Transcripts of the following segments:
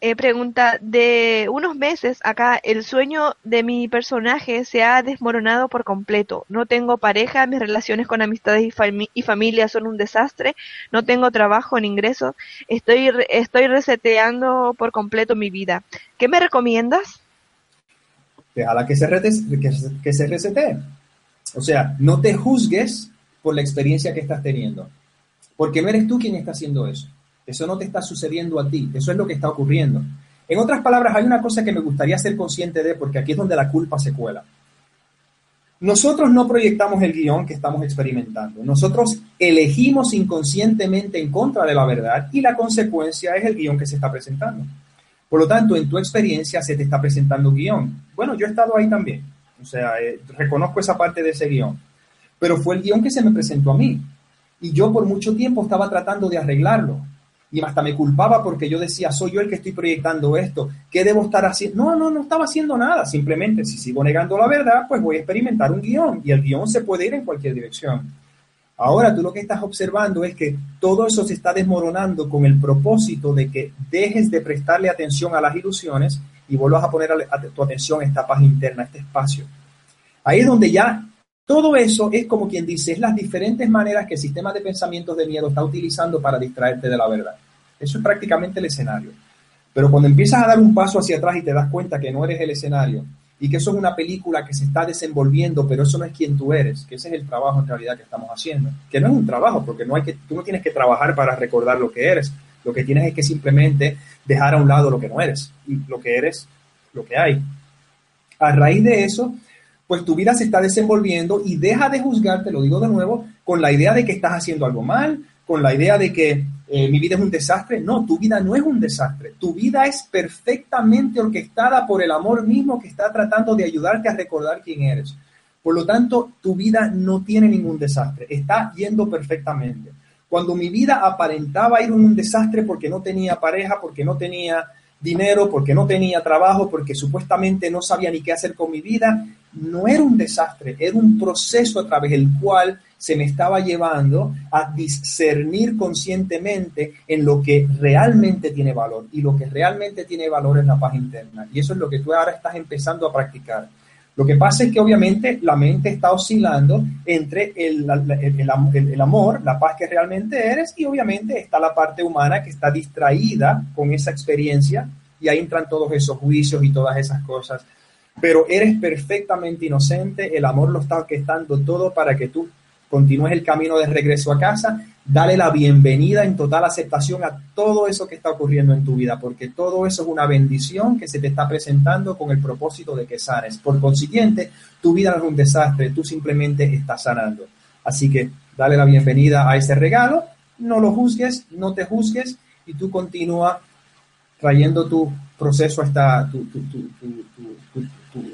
eh, pregunta, de unos meses acá el sueño de mi personaje se ha desmoronado por completo. No tengo pareja, mis relaciones con amistades y, y familia son un desastre, no tengo trabajo ni ingresos, estoy, estoy reseteando por completo mi vida. ¿Qué me recomiendas? Déjala que se, que, que se resete. O sea, no te juzgues por la experiencia que estás teniendo, porque no eres tú quien está haciendo eso. Eso no te está sucediendo a ti, eso es lo que está ocurriendo. En otras palabras, hay una cosa que me gustaría ser consciente de, porque aquí es donde la culpa se cuela. Nosotros no proyectamos el guion que estamos experimentando. Nosotros elegimos inconscientemente en contra de la verdad y la consecuencia es el guion que se está presentando. Por lo tanto, en tu experiencia se te está presentando un guion. Bueno, yo he estado ahí también. O sea, eh, reconozco esa parte de ese guion. Pero fue el guion que se me presentó a mí. Y yo por mucho tiempo estaba tratando de arreglarlo y hasta me culpaba porque yo decía, soy yo el que estoy proyectando esto, ¿qué debo estar haciendo? No, no, no estaba haciendo nada, simplemente si sigo negando la verdad, pues voy a experimentar un guion y el guion se puede ir en cualquier dirección. Ahora tú lo que estás observando es que todo eso se está desmoronando con el propósito de que dejes de prestarle atención a las ilusiones y vuelvas a poner tu atención a esta paz interna, este espacio. Ahí es donde ya todo eso es como quien dice, es las diferentes maneras que el sistema de pensamientos de miedo está utilizando para distraerte de la verdad. Eso es prácticamente el escenario. Pero cuando empiezas a dar un paso hacia atrás y te das cuenta que no eres el escenario y que eso es una película que se está desenvolviendo, pero eso no es quien tú eres, que ese es el trabajo en realidad que estamos haciendo, que no es un trabajo, porque no hay que, tú no tienes que trabajar para recordar lo que eres, lo que tienes es que simplemente dejar a un lado lo que no eres y lo que eres, lo que hay. A raíz de eso, pues tu vida se está desenvolviendo y deja de juzgar, te lo digo de nuevo, con la idea de que estás haciendo algo mal, con la idea de que eh, mi vida es un desastre. No, tu vida no es un desastre. Tu vida es perfectamente orquestada por el amor mismo que está tratando de ayudarte a recordar quién eres. Por lo tanto, tu vida no tiene ningún desastre, está yendo perfectamente. Cuando mi vida aparentaba ir en un desastre porque no tenía pareja, porque no tenía dinero, porque no tenía trabajo, porque supuestamente no sabía ni qué hacer con mi vida, no era un desastre, era un proceso a través del cual se me estaba llevando a discernir conscientemente en lo que realmente tiene valor. Y lo que realmente tiene valor es la paz interna. Y eso es lo que tú ahora estás empezando a practicar. Lo que pasa es que obviamente la mente está oscilando entre el, amor, la paz que realmente eres, y obviamente está la parte humana que está distraída con esa experiencia, y ahí entran todos esos juicios y todas esas cosas. Pero eres perfectamente inocente, el amor lo está orquestando todo para que tú continúes el camino de regreso a casa, dale la bienvenida en total aceptación a todo eso que está ocurriendo en tu vida, porque todo eso es una bendición que se te está presentando con el propósito de que sanes. Por consiguiente, tu vida no es un desastre, tú simplemente estás sanando. Así que dale la bienvenida a ese regalo, no lo juzgues, no te juzgues y tú continúa trayendo tu proceso hasta tu,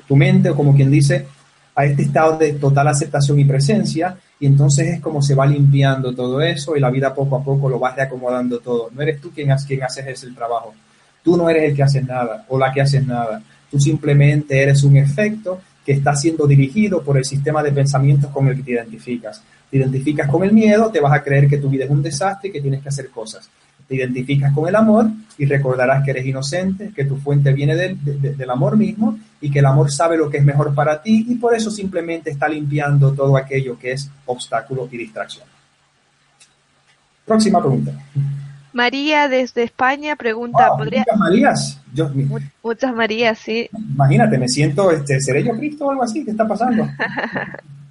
tu mente, o como quien dice, a este estado de total aceptación y presencia y entonces es como se va limpiando todo eso y la vida poco a poco lo vas reacomodando todo. No eres tú quien, quien haces ese trabajo. Tú no eres el que hace nada o la que hace nada. Tú simplemente eres un efecto que está siendo dirigido por el sistema de pensamientos con el que te identificas. Te identificas con el miedo, te vas a creer que tu vida es un desastre y que tienes que hacer cosas te identificas con el amor y recordarás que eres inocente, que tu fuente viene del, del, amor mismo y que el amor sabe lo que es mejor para ti y por eso simplemente está limpiando todo aquello que es obstáculo y distracción. Próxima pregunta. María desde España pregunta, ¿podría... Muchas Marías. muchas Marías, sí. Imagínate, me siento, este, ¿seré yo Cristo o algo así? ¿Qué está pasando?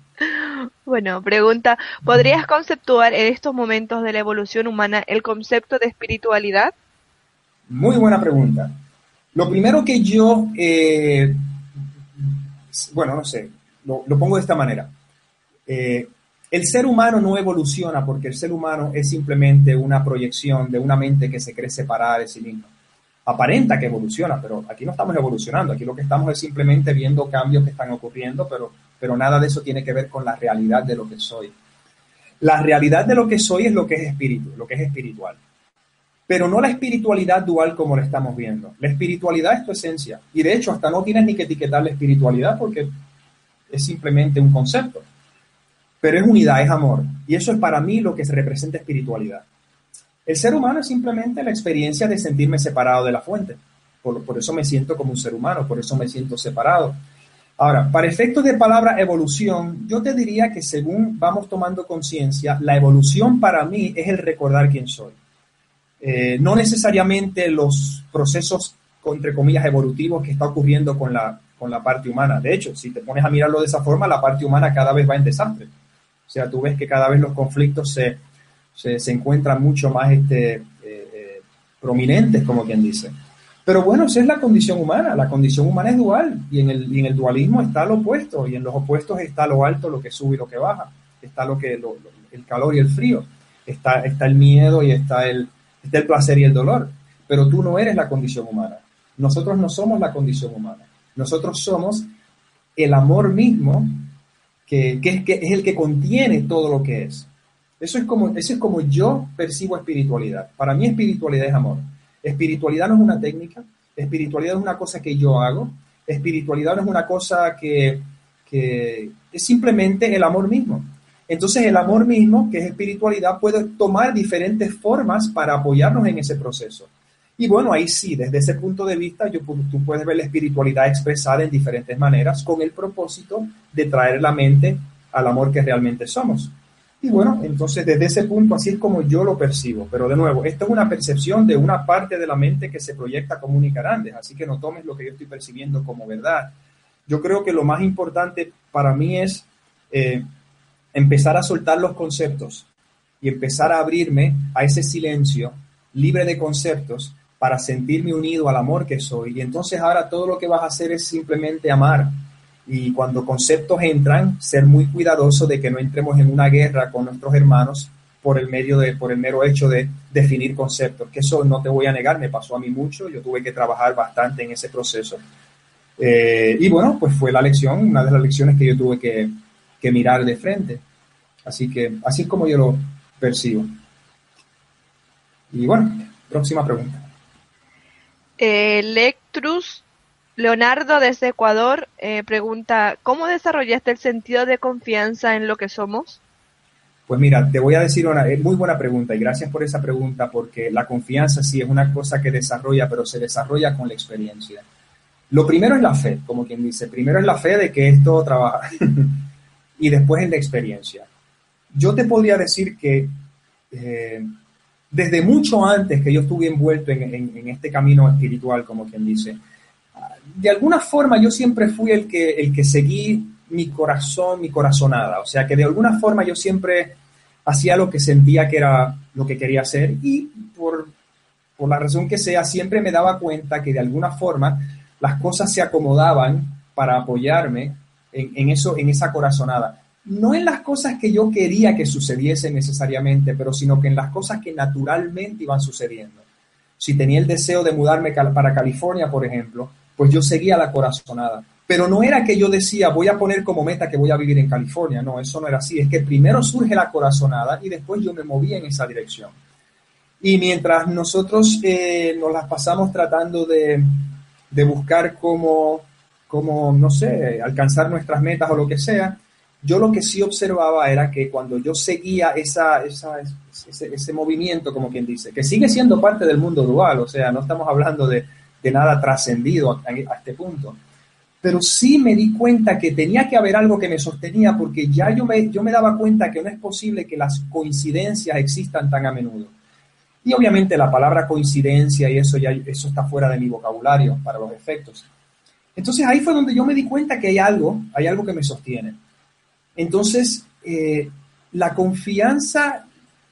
Bueno, pregunta, ¿podrías conceptuar en estos momentos de la evolución humana el concepto de espiritualidad? Muy buena pregunta. Lo primero que yo, eh, bueno, no sé, lo, pongo de esta manera. Eh, el ser humano no evoluciona porque el ser humano es simplemente una proyección de una mente que se cree separada de sí mismo. aparenta que evoluciona, pero aquí no estamos evolucionando, aquí lo que estamos es simplemente viendo cambios que están ocurriendo, pero, pero nada de eso tiene que ver con la realidad de lo que soy. La realidad de lo que soy es lo que es espíritu, lo que es espiritual. Pero no la espiritualidad dual como la estamos viendo. La espiritualidad es tu esencia. Y de hecho, hasta no tienes ni que etiquetar la espiritualidad porque es simplemente un concepto. Pero es unidad, es amor. Y eso es para mí lo que se representa espiritualidad. El ser humano es simplemente la experiencia de sentirme separado de la fuente. Por, eso me siento como un ser humano, por eso me siento separado. Ahora, para efectos de palabra evolución, yo te diría que según vamos tomando conciencia, la evolución para mí es el recordar quién soy. Eh, no necesariamente los procesos, entre comillas, evolutivos que está ocurriendo con la, con la parte humana. De hecho, si te pones a mirarlo de esa forma, la parte humana cada vez va en desastre. O sea, tú ves que cada vez los conflictos se, se, encuentran mucho más este, eh, eh, prominentes, como quien dice. Pero bueno, esa es la condición humana. La condición humana es dual y en el, en el dualismo está lo opuesto y en los opuestos está lo alto, lo que sube y lo que baja. Está lo que el calor y el frío. Está, está el miedo y está el, está el placer y el dolor. Pero tú no eres la condición humana. Nosotros no somos la condición humana. Nosotros somos el amor mismo que, que, que es el que contiene todo lo que es. Eso es como, eso es como yo percibo espiritualidad. Para mí espiritualidad es amor. Espiritualidad no es una técnica, espiritualidad es una cosa que yo hago, espiritualidad no es una cosa que, que es simplemente el amor mismo. Entonces el amor mismo, que es espiritualidad, puede tomar diferentes formas para apoyarnos en ese proceso. Y bueno, ahí sí, desde ese punto de vista, yo, tú puedes ver la espiritualidad expresada en diferentes maneras con el propósito de traer la mente al amor que realmente somos. Y bueno, entonces desde ese punto así es como yo lo percibo. Pero de nuevo, esto es una percepción de una parte de la mente que se proyecta como grande, así que no tomes lo que yo estoy percibiendo como verdad. Yo creo que lo más importante para mí es eh, empezar a soltar los conceptos y empezar a abrirme a ese silencio libre de conceptos para sentirme unido al amor que soy. Y entonces ahora todo lo que vas a hacer es simplemente amar y cuando conceptos entran, ser muy cuidadoso de que no entremos en una guerra con nuestros hermanos por el medio de, por el mero hecho de definir conceptos, que eso no te voy a negar, me pasó a mí mucho, yo tuve que trabajar bastante en ese proceso. Eh, y bueno, pues fue la lección, una de las lecciones que yo tuve que, que mirar de frente. Así que así es como yo lo percibo. Y bueno, próxima pregunta. Electrus Leonardo desde Ecuador eh, pregunta, ¿cómo desarrollaste el sentido de confianza en lo que somos? Pues mira, te voy a decir una muy buena pregunta y gracias por esa pregunta porque la confianza sí es una cosa que desarrolla, pero se desarrolla con la experiencia. Lo primero es la fe, como quien dice, primero es la fe de que esto trabaja y después es la experiencia. Yo te podría decir que eh, desde mucho antes que yo estuve envuelto en este camino espiritual, como quien dice, de alguna forma yo siempre fui el que, el que seguí mi corazón, mi corazonada. O sea, que de alguna forma yo siempre hacía lo que sentía que era lo que quería hacer y por, por la razón que sea, siempre me daba cuenta que de alguna forma las cosas se acomodaban para apoyarme en, en, eso, en esa corazonada. No en las cosas que yo quería que sucediesen necesariamente, pero sino que en las cosas que naturalmente iban sucediendo. Si tenía el deseo de mudarme para California, por ejemplo, pues yo seguía la corazonada. Pero no era que yo decía, voy a poner como meta que voy a vivir en California. No, eso no era así. Es que primero surge la corazonada y después yo me movía en esa dirección. Y mientras nosotros eh, nos las pasamos tratando de, buscar cómo, cómo, no sé, alcanzar nuestras metas o lo que sea, yo lo que sí observaba era que cuando yo seguía esa, esa, ese, ese movimiento, como quien dice, que sigue siendo parte del mundo dual, o sea, no estamos hablando de, de nada trascendido a, este punto. Pero sí me di cuenta que tenía que haber algo que me sostenía porque ya yo me, yo me daba cuenta que no es posible que las coincidencias existan tan a menudo. Y obviamente la palabra coincidencia y eso ya eso está fuera de mi vocabulario para los efectos. Entonces ahí fue donde yo me di cuenta que hay algo, hay algo que me sostiene. Entonces, eh, la confianza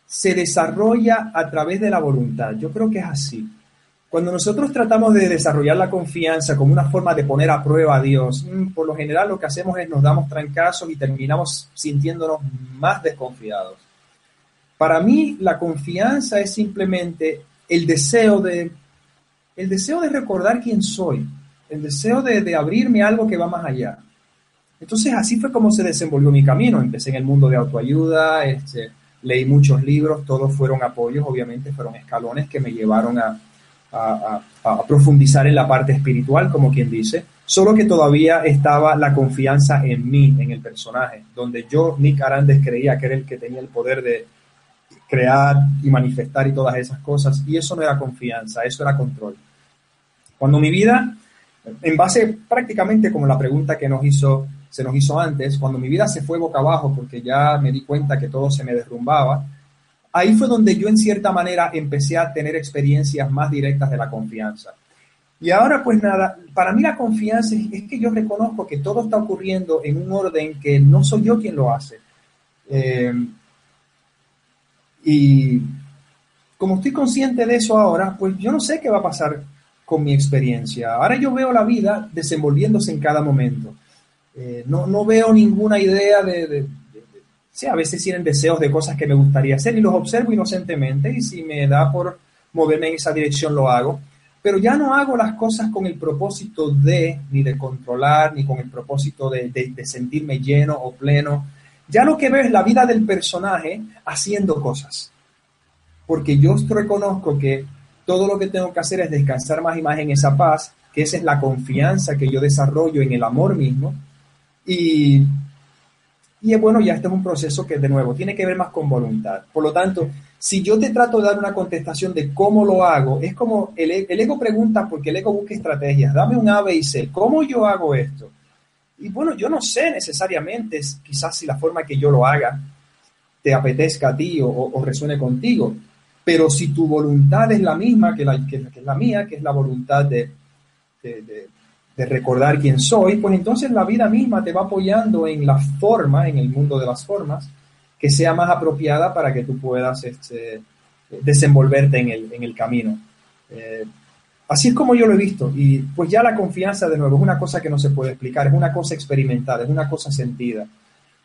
se desarrolla a través de la voluntad. Yo creo que es así. Cuando nosotros tratamos de desarrollar la confianza como una forma de poner a prueba a Dios, mm, por lo general lo que hacemos es nos damos trancazos y terminamos sintiéndonos más desconfiados. Para mí la confianza es simplemente el deseo de, el deseo de recordar quién soy, el deseo de, abrirme a algo que va más allá. Entonces así fue como se desenvolvió mi camino. Empecé en el mundo de autoayuda, este, leí muchos libros, todos fueron apoyos, obviamente fueron escalones que me llevaron a, profundizar en la parte espiritual, como quien dice, solo que todavía estaba la confianza en mí, en el personaje, donde yo, Nick Arandes, creía que era el que tenía el poder de crear y manifestar y todas esas cosas, y eso no era confianza, eso era control. Cuando mi vida, en base prácticamente como la pregunta que nos hizo, se nos hizo antes, cuando mi vida se fue boca abajo porque ya me di cuenta que todo se me derrumbaba, ahí fue donde yo en cierta manera empecé a tener experiencias más directas de la confianza. Y ahora pues nada, para mí la confianza es, que yo reconozco que todo está ocurriendo en un orden que no soy yo quien lo hace. Eh, y como estoy consciente de eso ahora, pues yo no sé qué va a pasar con mi experiencia. Ahora yo veo la vida desenvolviéndose en cada momento. Eh, no, no, veo ninguna idea de, Sí, a veces tienen deseos de cosas que me gustaría hacer y los observo inocentemente y si me da por moverme en esa dirección lo hago. Pero ya no hago las cosas con el propósito de, ni de controlar, ni con el propósito de, de sentirme lleno o pleno. Ya lo que veo es la vida del personaje haciendo cosas. Porque yo reconozco que todo lo que tengo que hacer es descansar más y más en esa paz, que esa es la confianza que yo desarrollo en el amor mismo. Y y bueno, ya este es un proceso que, de nuevo, tiene que ver más con voluntad. Por lo tanto, si yo te trato de dar una contestación de cómo lo hago, es como el, el ego pregunta porque el ego busca estrategias. Dame un A, y C. ¿Cómo yo hago esto? Y bueno, yo no sé necesariamente quizás si la forma que yo lo haga te apetezca a ti o, resuene contigo, pero si tu voluntad es la misma que la, que, es la mía, que es la voluntad de recordar quién soy, pues entonces la vida misma te va apoyando en la forma, en el mundo de las formas, que sea más apropiada para que tú puedas este, desenvolverte en el, en el camino. Eh, así es como yo lo he visto. Y pues ya la confianza, de nuevo, es una cosa que no se puede explicar, es una cosa experimentada, es una cosa sentida.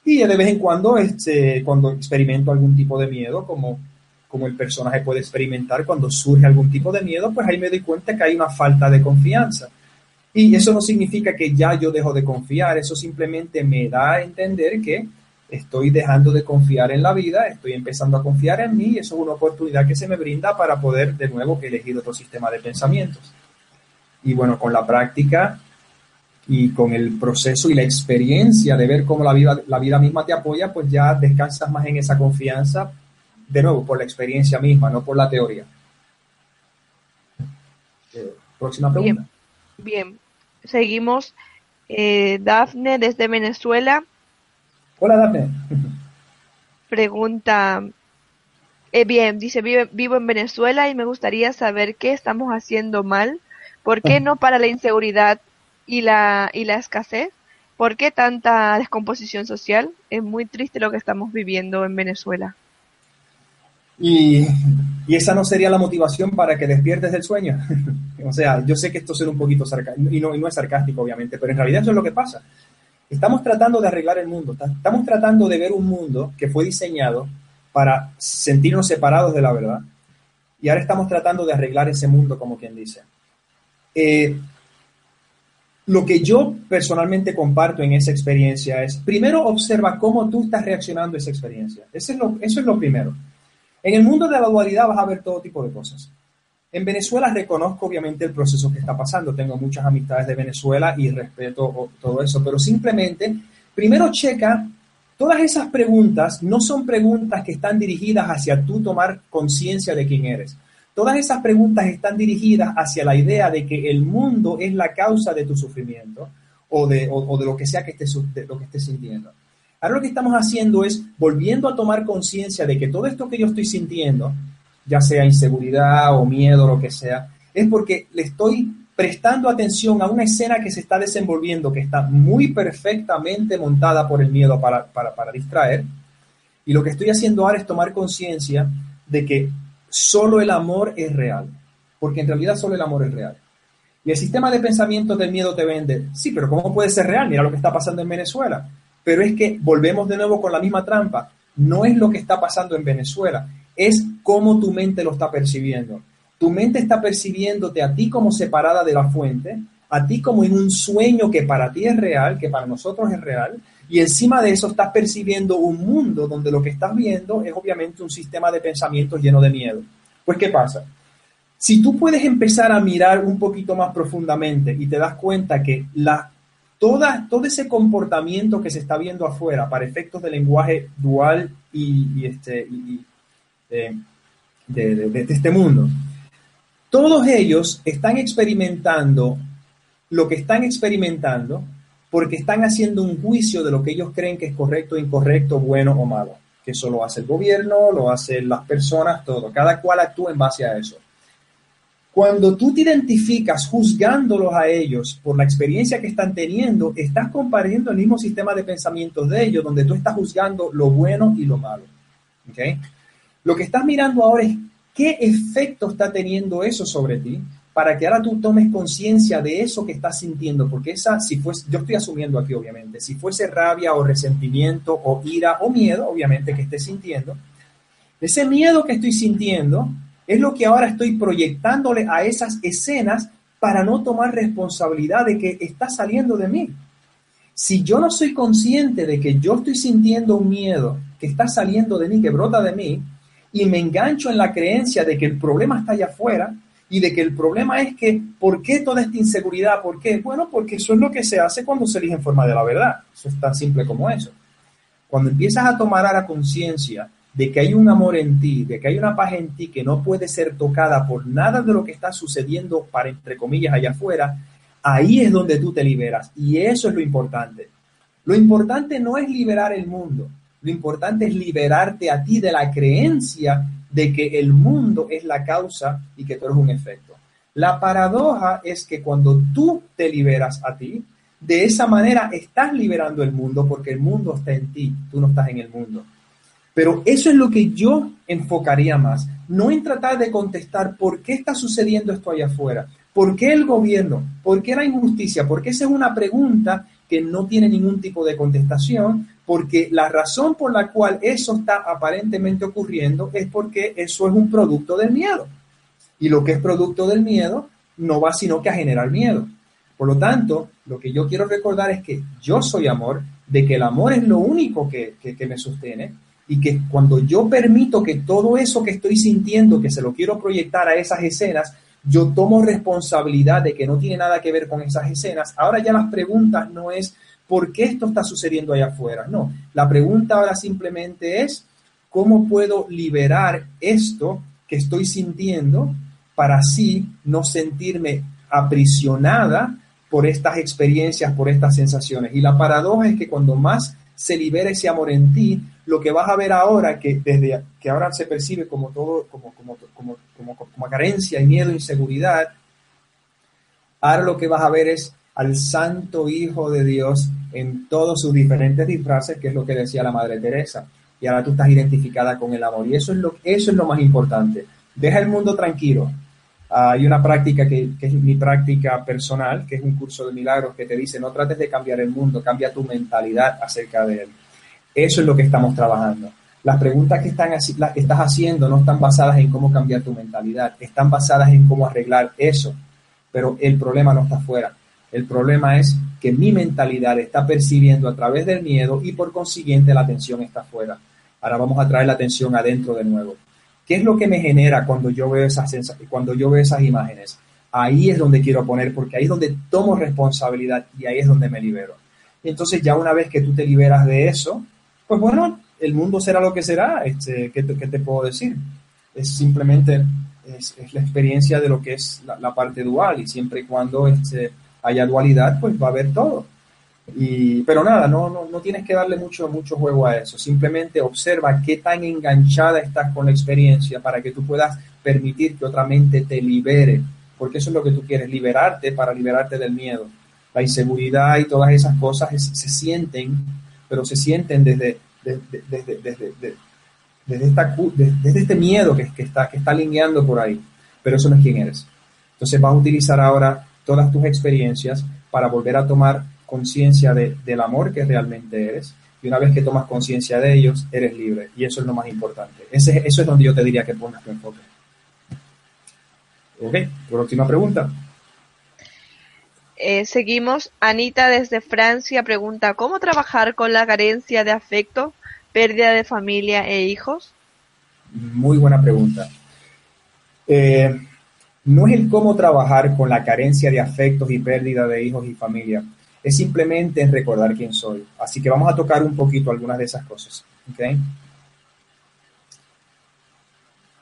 Y de vez en cuando, este, cuando experimento algún tipo de miedo, como, como el personaje puede experimentar cuando surge algún tipo de miedo, pues ahí me doy cuenta que hay una falta de confianza. Y eso no significa que ya yo dejo de confiar, eso simplemente me da a entender que estoy dejando de confiar en la vida, estoy empezando a confiar en mí y eso es una oportunidad que se me brinda para poder de nuevo elegir otro sistema de pensamientos. Y bueno, con la práctica y con el proceso y la experiencia de ver cómo la vida, la vida misma te apoya, pues ya descansas más en esa confianza, de nuevo, por la experiencia misma, no por la teoría. Eh, próxima pregunta. Bien, bien. Seguimos. Eh, Dafne desde Venezuela. Hola, Dafne. Pregunta. Eh, bien, dice, vivo en Venezuela y me gustaría saber qué estamos haciendo mal. ¿Por qué no para la inseguridad y la, y la escasez? ¿Por qué tanta descomposición social? Es muy triste lo que estamos viviendo en Venezuela. Y, esa no sería la motivación para que despiertes del sueño. o sea, yo sé que esto suena un poquito sarcástico, y no, es sarcástico, obviamente, pero en realidad eso es lo que pasa. Estamos tratando de arreglar el mundo, estamos tratando de ver un mundo que fue diseñado para sentirnos separados de la verdad, y ahora estamos tratando de arreglar ese mundo, como quien dice. Eh, lo que yo personalmente comparto en esa experiencia es, primero observa cómo tú estás reaccionando a esa experiencia. Eso es lo primero. En el mundo de la dualidad vas a ver todo tipo de cosas. En Venezuela reconozco obviamente el proceso que está pasando. Tengo muchas amistades de Venezuela y respeto todo eso, pero simplemente, primero checa, todas esas preguntas no son preguntas que están dirigidas hacia tú tomar conciencia de quién eres. Todas esas preguntas están dirigidas hacia la idea de que el mundo es la causa de tu sufrimiento o de, lo que sea que estés sintiendo. Ahora lo que estamos haciendo es volviendo a tomar conciencia de que todo esto que yo estoy sintiendo, ya sea inseguridad o miedo, o lo que sea, es porque le estoy prestando atención a una escena que se está desenvolviendo, que está muy perfectamente montada por el miedo para, para distraer. Y lo que estoy haciendo ahora es tomar conciencia de que solo el amor es real, porque en realidad solo el amor es real. Y el sistema de pensamiento del miedo te vende, sí, pero ¿cómo puede ser real? Mira lo que está pasando en Venezuela. Pero es que volvemos de nuevo con la misma trampa. No es lo que está pasando en Venezuela, es cómo tu mente lo está percibiendo. Tu mente está percibiéndote a ti como separada de la fuente, a ti como en un sueño que para ti es real, que para nosotros es real, y encima de eso estás percibiendo un mundo donde lo que estás viendo es obviamente un sistema de pensamientos lleno de miedo. Pues, ¿qué pasa? Si tú puedes empezar a mirar un poquito más profundamente y te das cuenta que la, toda, todo ese comportamiento que se está viendo afuera para efectos de lenguaje dual y, este, de, de este mundo, todos ellos están experimentando lo que están experimentando porque están haciendo un juicio de lo que ellos creen que es correcto, incorrecto, bueno o malo. Que eso lo hace el gobierno, lo hacen las personas, todo. Cada cual actúa en base a eso. Cuando tú te identificas juzgándolos a ellos por la experiencia que están teniendo, estás compartiendo el mismo sistema de pensamientos de ellos, donde tú estás juzgando lo bueno y lo malo. ¿Okay? Lo que estás mirando ahora es qué efecto está teniendo eso sobre ti para que ahora tú tomes conciencia de eso que estás sintiendo, porque esa, si fuese, yo estoy asumiendo aquí obviamente, si fuese rabia o resentimiento o ira o miedo, obviamente que estés sintiendo, ese miedo que estoy sintiendo es lo que ahora estoy proyectándole a esas escenas para no tomar responsabilidad de que está saliendo de mí. Si yo no soy consciente de que yo estoy sintiendo un miedo que está saliendo de mí, que brota de mí, y me engancho en la creencia de que el problema está allá afuera, y de que el problema es que, ¿por qué toda esta inseguridad? ¿Por qué? Bueno, porque eso es lo que se hace cuando se elige en forma de la verdad. Eso es tan simple como eso. Cuando empiezas a tomar a la conciencia de que hay un amor en ti, de que hay una paz en ti que no puede ser tocada por nada de lo que está sucediendo para, entre comillas, allá afuera, ahí es donde tú te liberas. Y eso es lo importante. Lo importante no es liberar el mundo, lo importante es liberarte a ti de la creencia de que el mundo es la causa y que tú eres un efecto. La paradoja es que cuando tú te liberas a ti, de esa manera estás liberando el mundo porque el mundo está en ti, tú no estás en el mundo. Pero eso es lo que yo enfocaría más, no en tratar de contestar por qué está sucediendo esto allá afuera, por qué el gobierno, por qué la injusticia, porque esa es una pregunta que no tiene ningún tipo de contestación, porque la razón por la cual eso está aparentemente ocurriendo es porque eso es un producto del miedo. Y lo que es producto del miedo no va sino que a generar miedo. Por lo tanto, lo que yo quiero recordar es que yo soy amor, de que el amor es lo único que, que, me sostiene y que cuando yo permito que todo eso que estoy sintiendo, que se lo quiero proyectar a esas escenas, yo tomo responsabilidad de que no tiene nada que ver con esas escenas. Ahora ya las preguntas no es por qué esto está sucediendo allá afuera. No, la pregunta ahora simplemente es, ¿cómo puedo liberar esto que estoy sintiendo para así no sentirme aprisionada por estas experiencias, por estas sensaciones? Y la paradoja es que cuando más se libera ese amor en ti, lo que vas a ver ahora, que desde que ahora se percibe como todo, como, como, como, como, como carencia y miedo, inseguridad, ahora lo que vas a ver es al Santo Hijo de Dios en todos sus diferentes disfraces, que es lo que decía la Madre Teresa. Y ahora tú estás identificada con el amor. Y eso es lo, eso es lo más importante. Deja el mundo tranquilo. hay una práctica que, que, es mi práctica personal, que es un curso de milagros, que te dice, no trates de cambiar el mundo, cambia tu mentalidad acerca de él. Eso es lo que estamos trabajando. Las preguntas que, estás haciendo no están basadas en cómo cambiar tu mentalidad, están basadas en cómo arreglar eso. Pero el problema no está afuera el problema es que mi mentalidad está percibiendo a través del miedo y por consiguiente la atención está afuera. Ahora vamos a traer la atención adentro de nuevo. ¿Qué es lo que me genera cuando yo veo esas, cuando yo veo esas imágenes? Ahí es donde quiero poner, porque ahí es donde tomo responsabilidad y ahí es donde me libero. Entonces ya una vez que tú te liberas de eso, pues bueno, el mundo será lo que será. Este, ¿qué, te, puedo decir? Es simplemente es, la experiencia de lo que es la, la parte dual y siempre y cuando este, haya dualidad, pues va a haber todo. Y, pero nada, no, no, no tienes que darle mucho, mucho juego a eso. Simplemente observa qué tan enganchada estás con la experiencia para que tú puedas permitir que otra mente te libere. Porque eso es lo que tú quieres, liberarte para liberarte del miedo. La inseguridad y todas esas cosas se sienten, pero se sienten desde, desde, desde, desde, desde, esta, desde este miedo que, que, está, que está alineando por ahí. Pero eso no es quién eres. Entonces vas a utilizar ahora todas tus experiencias para volver a tomar conciencia de, del amor que realmente eres. Y una vez que tomas conciencia de ellos, eres libre. Y eso es lo más importante. Ese, eso es donde yo te diría que pongas tu enfoque. Ok, próxima pregunta. Eh, seguimos. Anita desde Francia pregunta, ¿cómo trabajar con la carencia de afecto, pérdida de familia e hijos? Muy buena pregunta. Eh, no es el cómo trabajar con la carencia de afectos y pérdida de hijos y familia, es simplemente en recordar quién soy. Así que vamos a tocar un poquito algunas de esas cosas.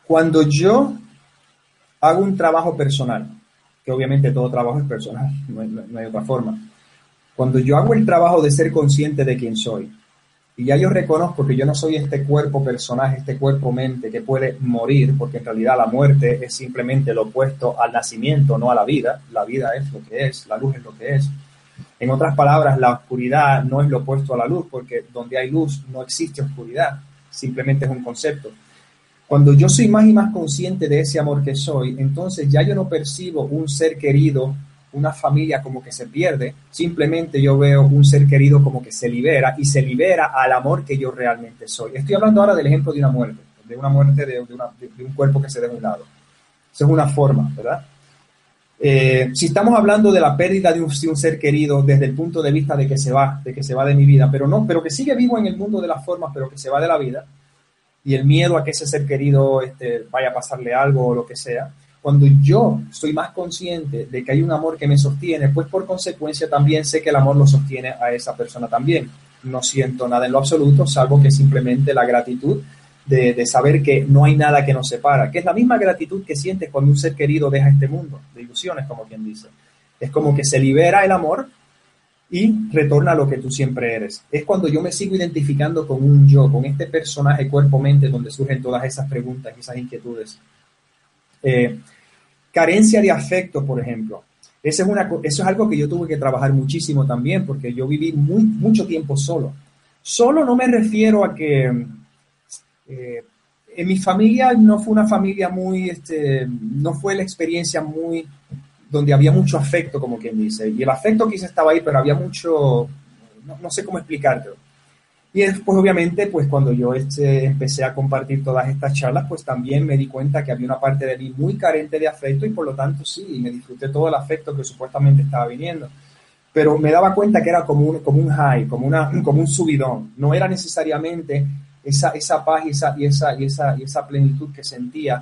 Cuando yo hago un trabajo personal, que obviamente todo trabajo es personal, no hay, otra forma. Cuando yo hago el trabajo de ser consciente de quién soy, y ya yo reconozco que yo no soy este cuerpo personaje, este cuerpo mente que puede morir, porque en realidad la muerte es simplemente lo opuesto al nacimiento, no a la vida. La vida es lo que es, la luz es lo que es. En otras palabras, la oscuridad no es lo opuesto a la luz, porque donde hay luz no existe oscuridad, simplemente es un concepto. Cuando yo soy más y más consciente de ese amor que soy, entonces ya yo no percibo un ser querido, una familia como que se pierde, simplemente yo veo un ser querido como que se libera y se libera al amor que yo realmente soy. Estoy hablando ahora del ejemplo de una muerte, de una muerte de, un cuerpo que se dé un lado. Esa es una forma, ¿verdad? Eh, si estamos hablando de la pérdida de un, de un, ser querido desde el punto de vista de que se va, de que se va de mi vida, pero no, pero que sigue vivo en el mundo de las formas, pero que se va de la vida, y el miedo a que ese ser querido este, vaya a pasarle algo o lo que sea, cuando yo soy más consciente de que hay un amor que me sostiene, pues por consecuencia también sé que el amor lo sostiene a esa persona también. No siento nada en lo absoluto, salvo que simplemente la gratitud de, de, saber que no hay nada que nos separa, que es la misma gratitud que sientes cuando un ser querido deja este mundo de ilusiones, como quien dice. Es como que se libera el amor y retorna a lo que tú siempre eres. Es cuando yo me sigo identificando con un yo, con este personaje cuerpo-mente donde surgen todas esas preguntas y esas inquietudes. Eh, carencia de afecto, por ejemplo. Eso es, una, eso es algo que yo tuve que trabajar muchísimo también porque yo viví muy, mucho tiempo solo. Solo no me refiero a que eh, en mi familia no fue una familia muy, este, no fue la experiencia muy donde había mucho afecto, como quien dice. Y el afecto quizás estaba ahí, pero había mucho, no, sé cómo explicártelo. Y después, obviamente, pues cuando yo este, empecé a compartir todas estas charlas, pues también me di cuenta que había una parte de mí muy carente de afecto y por lo tanto sí, me disfruté todo el afecto que supuestamente estaba viniendo. Pero me daba cuenta que era como un, como un high, como, una, como un subidón. No era necesariamente esa, esa paz y esa, y, esa, y, esa, y esa plenitud que sentía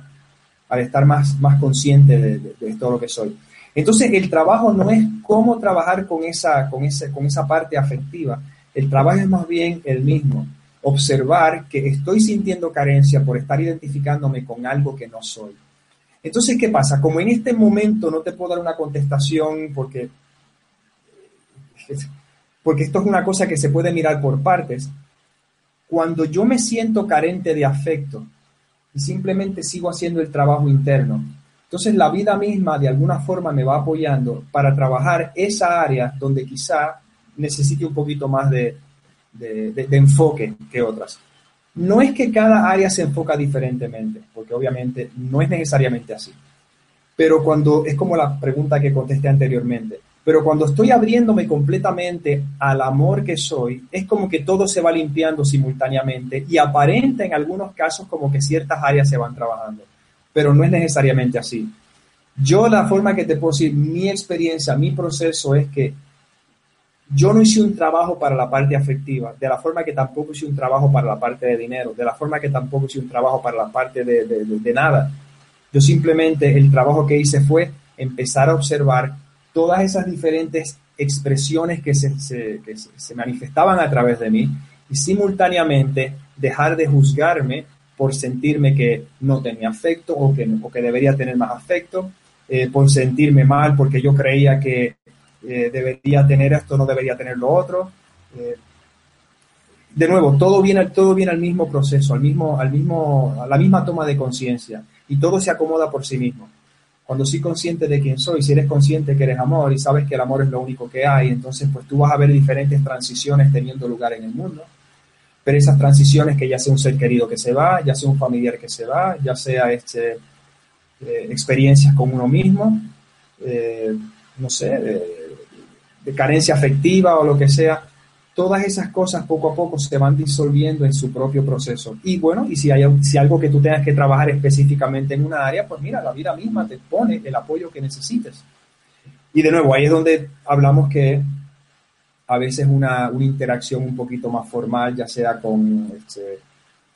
al estar más, más consciente de, de todo lo que soy. Entonces, el trabajo no es cómo trabajar con esa, con, ese, con esa parte afectiva. El trabajo es más bien el mismo. Observar que estoy sintiendo carencia por estar identificándome con algo que no soy. Entonces, ¿qué pasa? Como en este momento no te puedo dar una contestación porque, porque esto es una cosa que se puede mirar por partes, cuando yo me siento carente de afecto y simplemente sigo haciendo el trabajo interno, entonces la vida misma de alguna forma me va apoyando para trabajar esa área donde quizá necesite un poquito más de, enfoque que otras. No es que cada área se enfoca diferentemente, porque obviamente no es necesariamente así. Pero cuando, es como la pregunta que contesté anteriormente, pero cuando estoy abriéndome completamente al amor que soy, es como que todo se va limpiando simultáneamente y aparenta en algunos casos como que ciertas áreas se van trabajando pero no es necesariamente así. Yo la forma que te puedo decir, mi experiencia, mi proceso es que yo no hice un trabajo para la parte afectiva, de la forma que tampoco hice un trabajo para la parte de dinero, de la forma que tampoco hice un trabajo para la parte de, de, nada. Yo simplemente el trabajo que hice fue empezar a observar todas esas diferentes expresiones que se, se, que se manifestaban a través de mí y simultáneamente dejar de juzgarme por sentirme que no tenía afecto o que, o que debería tener más afecto, eh, por sentirme mal porque yo creía que eh, debería tener esto, no debería tener lo otro. Eh, de nuevo, todo viene, todo viene al mismo proceso, al mismo, al mismo, a la misma toma de conciencia y todo se acomoda por sí mismo. Cuando soy consciente de quién soy, si eres consciente que eres amor y sabes que el amor es lo único que hay, entonces pues tú vas a ver diferentes transiciones teniendo lugar en el mundo pero esas transiciones que ya sea un ser querido que se va, ya sea un familiar que se va, ya sea este, eh, experiencias con uno mismo, eh, no sé, de, carencia afectiva o lo que sea, todas esas cosas poco a poco se van disolviendo en su propio proceso. Y bueno, y si hay si algo que tú tengas que trabajar específicamente en una área, pues mira, la vida misma te pone el apoyo que necesites. Y de nuevo, ahí es donde hablamos que a veces una, una interacción un poquito más formal, ya sea con, este,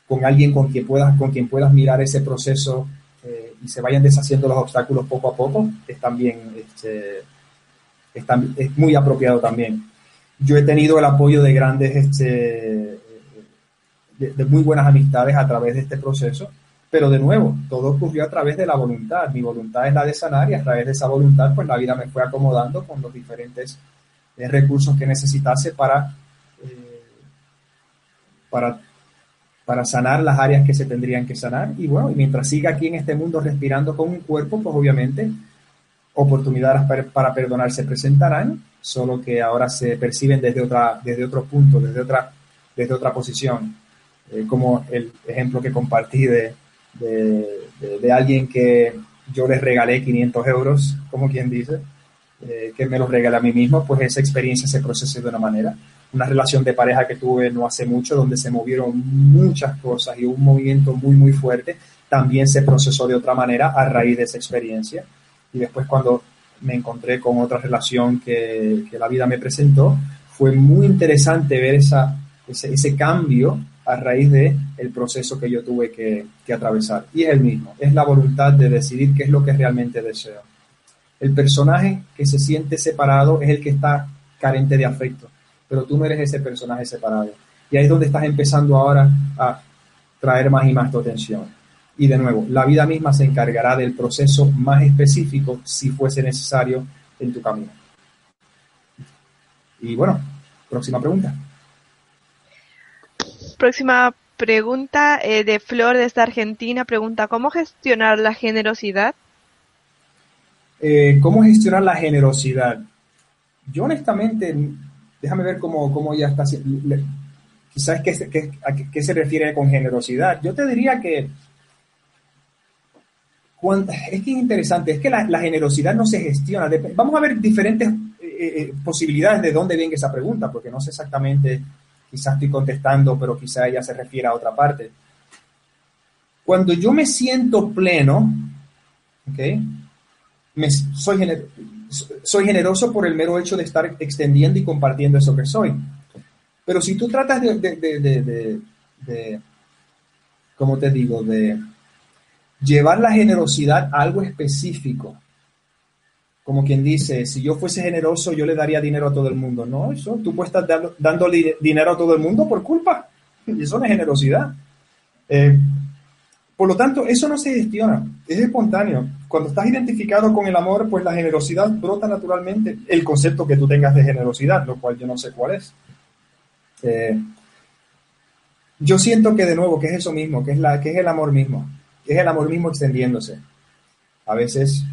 con alguien con quien, puedas, con quien puedas mirar ese proceso eh, y se vayan deshaciendo los obstáculos poco a poco, es también este, es, es muy apropiado también. Yo he tenido el apoyo de grandes, este, de, muy buenas amistades a través de este proceso, pero de nuevo, todo ocurrió a través de la voluntad. Mi voluntad es la de sanar y a través de esa voluntad, pues la vida me fue acomodando con los diferentes eh, recursos que necesitase para, eh, para, para sanar las áreas que se tendrían que sanar. Y bueno, y mientras siga aquí en este mundo respirando con un cuerpo, pues obviamente oportunidades para, perdonar se presentarán, solo que ahora se perciben desde, otra, desde otro punto, desde otra, desde otra posición. Eh, como el ejemplo que compartí de, de, alguien que yo les regalé 500 euros, como quien dice, eh, que me los regalé a mí mismo, pues esa experiencia se procesó de una manera. Una relación de pareja que tuve no hace mucho, donde se movieron muchas cosas y un movimiento muy, muy fuerte, también se procesó de otra manera a raíz de esa experiencia y después cuando me encontré con otra relación que, que la vida me presentó, fue muy interesante ver esa, ese, ese cambio a raíz de el proceso que yo tuve que, que, atravesar. Y es el mismo, es la voluntad de decidir qué es lo que realmente deseo. El personaje que se siente separado es el que está carente de afecto, pero tú no eres ese personaje separado. Y ahí es donde estás empezando ahora a traer más y más tu atención. Y de nuevo, la vida misma se encargará del proceso más específico si fuese necesario en tu camino. Y bueno, próxima pregunta. Próxima pregunta eh, de Flor desde Argentina. Pregunta, ¿cómo gestionar la generosidad? Eh, ¿Cómo gestionar la generosidad? Yo honestamente, déjame ver cómo, cómo ya está. Quizás qué, qué, a qué se refiere con generosidad. Yo te diría que es que es interesante, es que la, generosidad no se gestiona. vamos a ver diferentes eh, eh, posibilidades de dónde viene esa pregunta, porque no sé exactamente, quizás estoy contestando, pero quizás ella se refiere a otra parte. Cuando yo me siento pleno, ¿okay? Soy, soy generoso por el mero hecho de estar extendiendo y compartiendo eso que soy. Pero si tú tratas de, de, de, de ¿cómo te digo?, de llevar la generosidad a algo específico. Como quien dice, si yo fuese generoso, yo le daría dinero a todo el mundo. No, eso, tú puedes estar dándole dinero a todo el mundo por culpa. Eso no es generosidad. Eh, por lo tanto, eso no se gestiona, es espontáneo. Cuando estás identificado con el amor, pues la generosidad brota naturalmente. El concepto que tú tengas de generosidad, lo cual yo no sé cuál es. Eh, yo siento que de nuevo, que es eso mismo, que es, la, que es el amor mismo es el amor mismo extendiéndose. A veces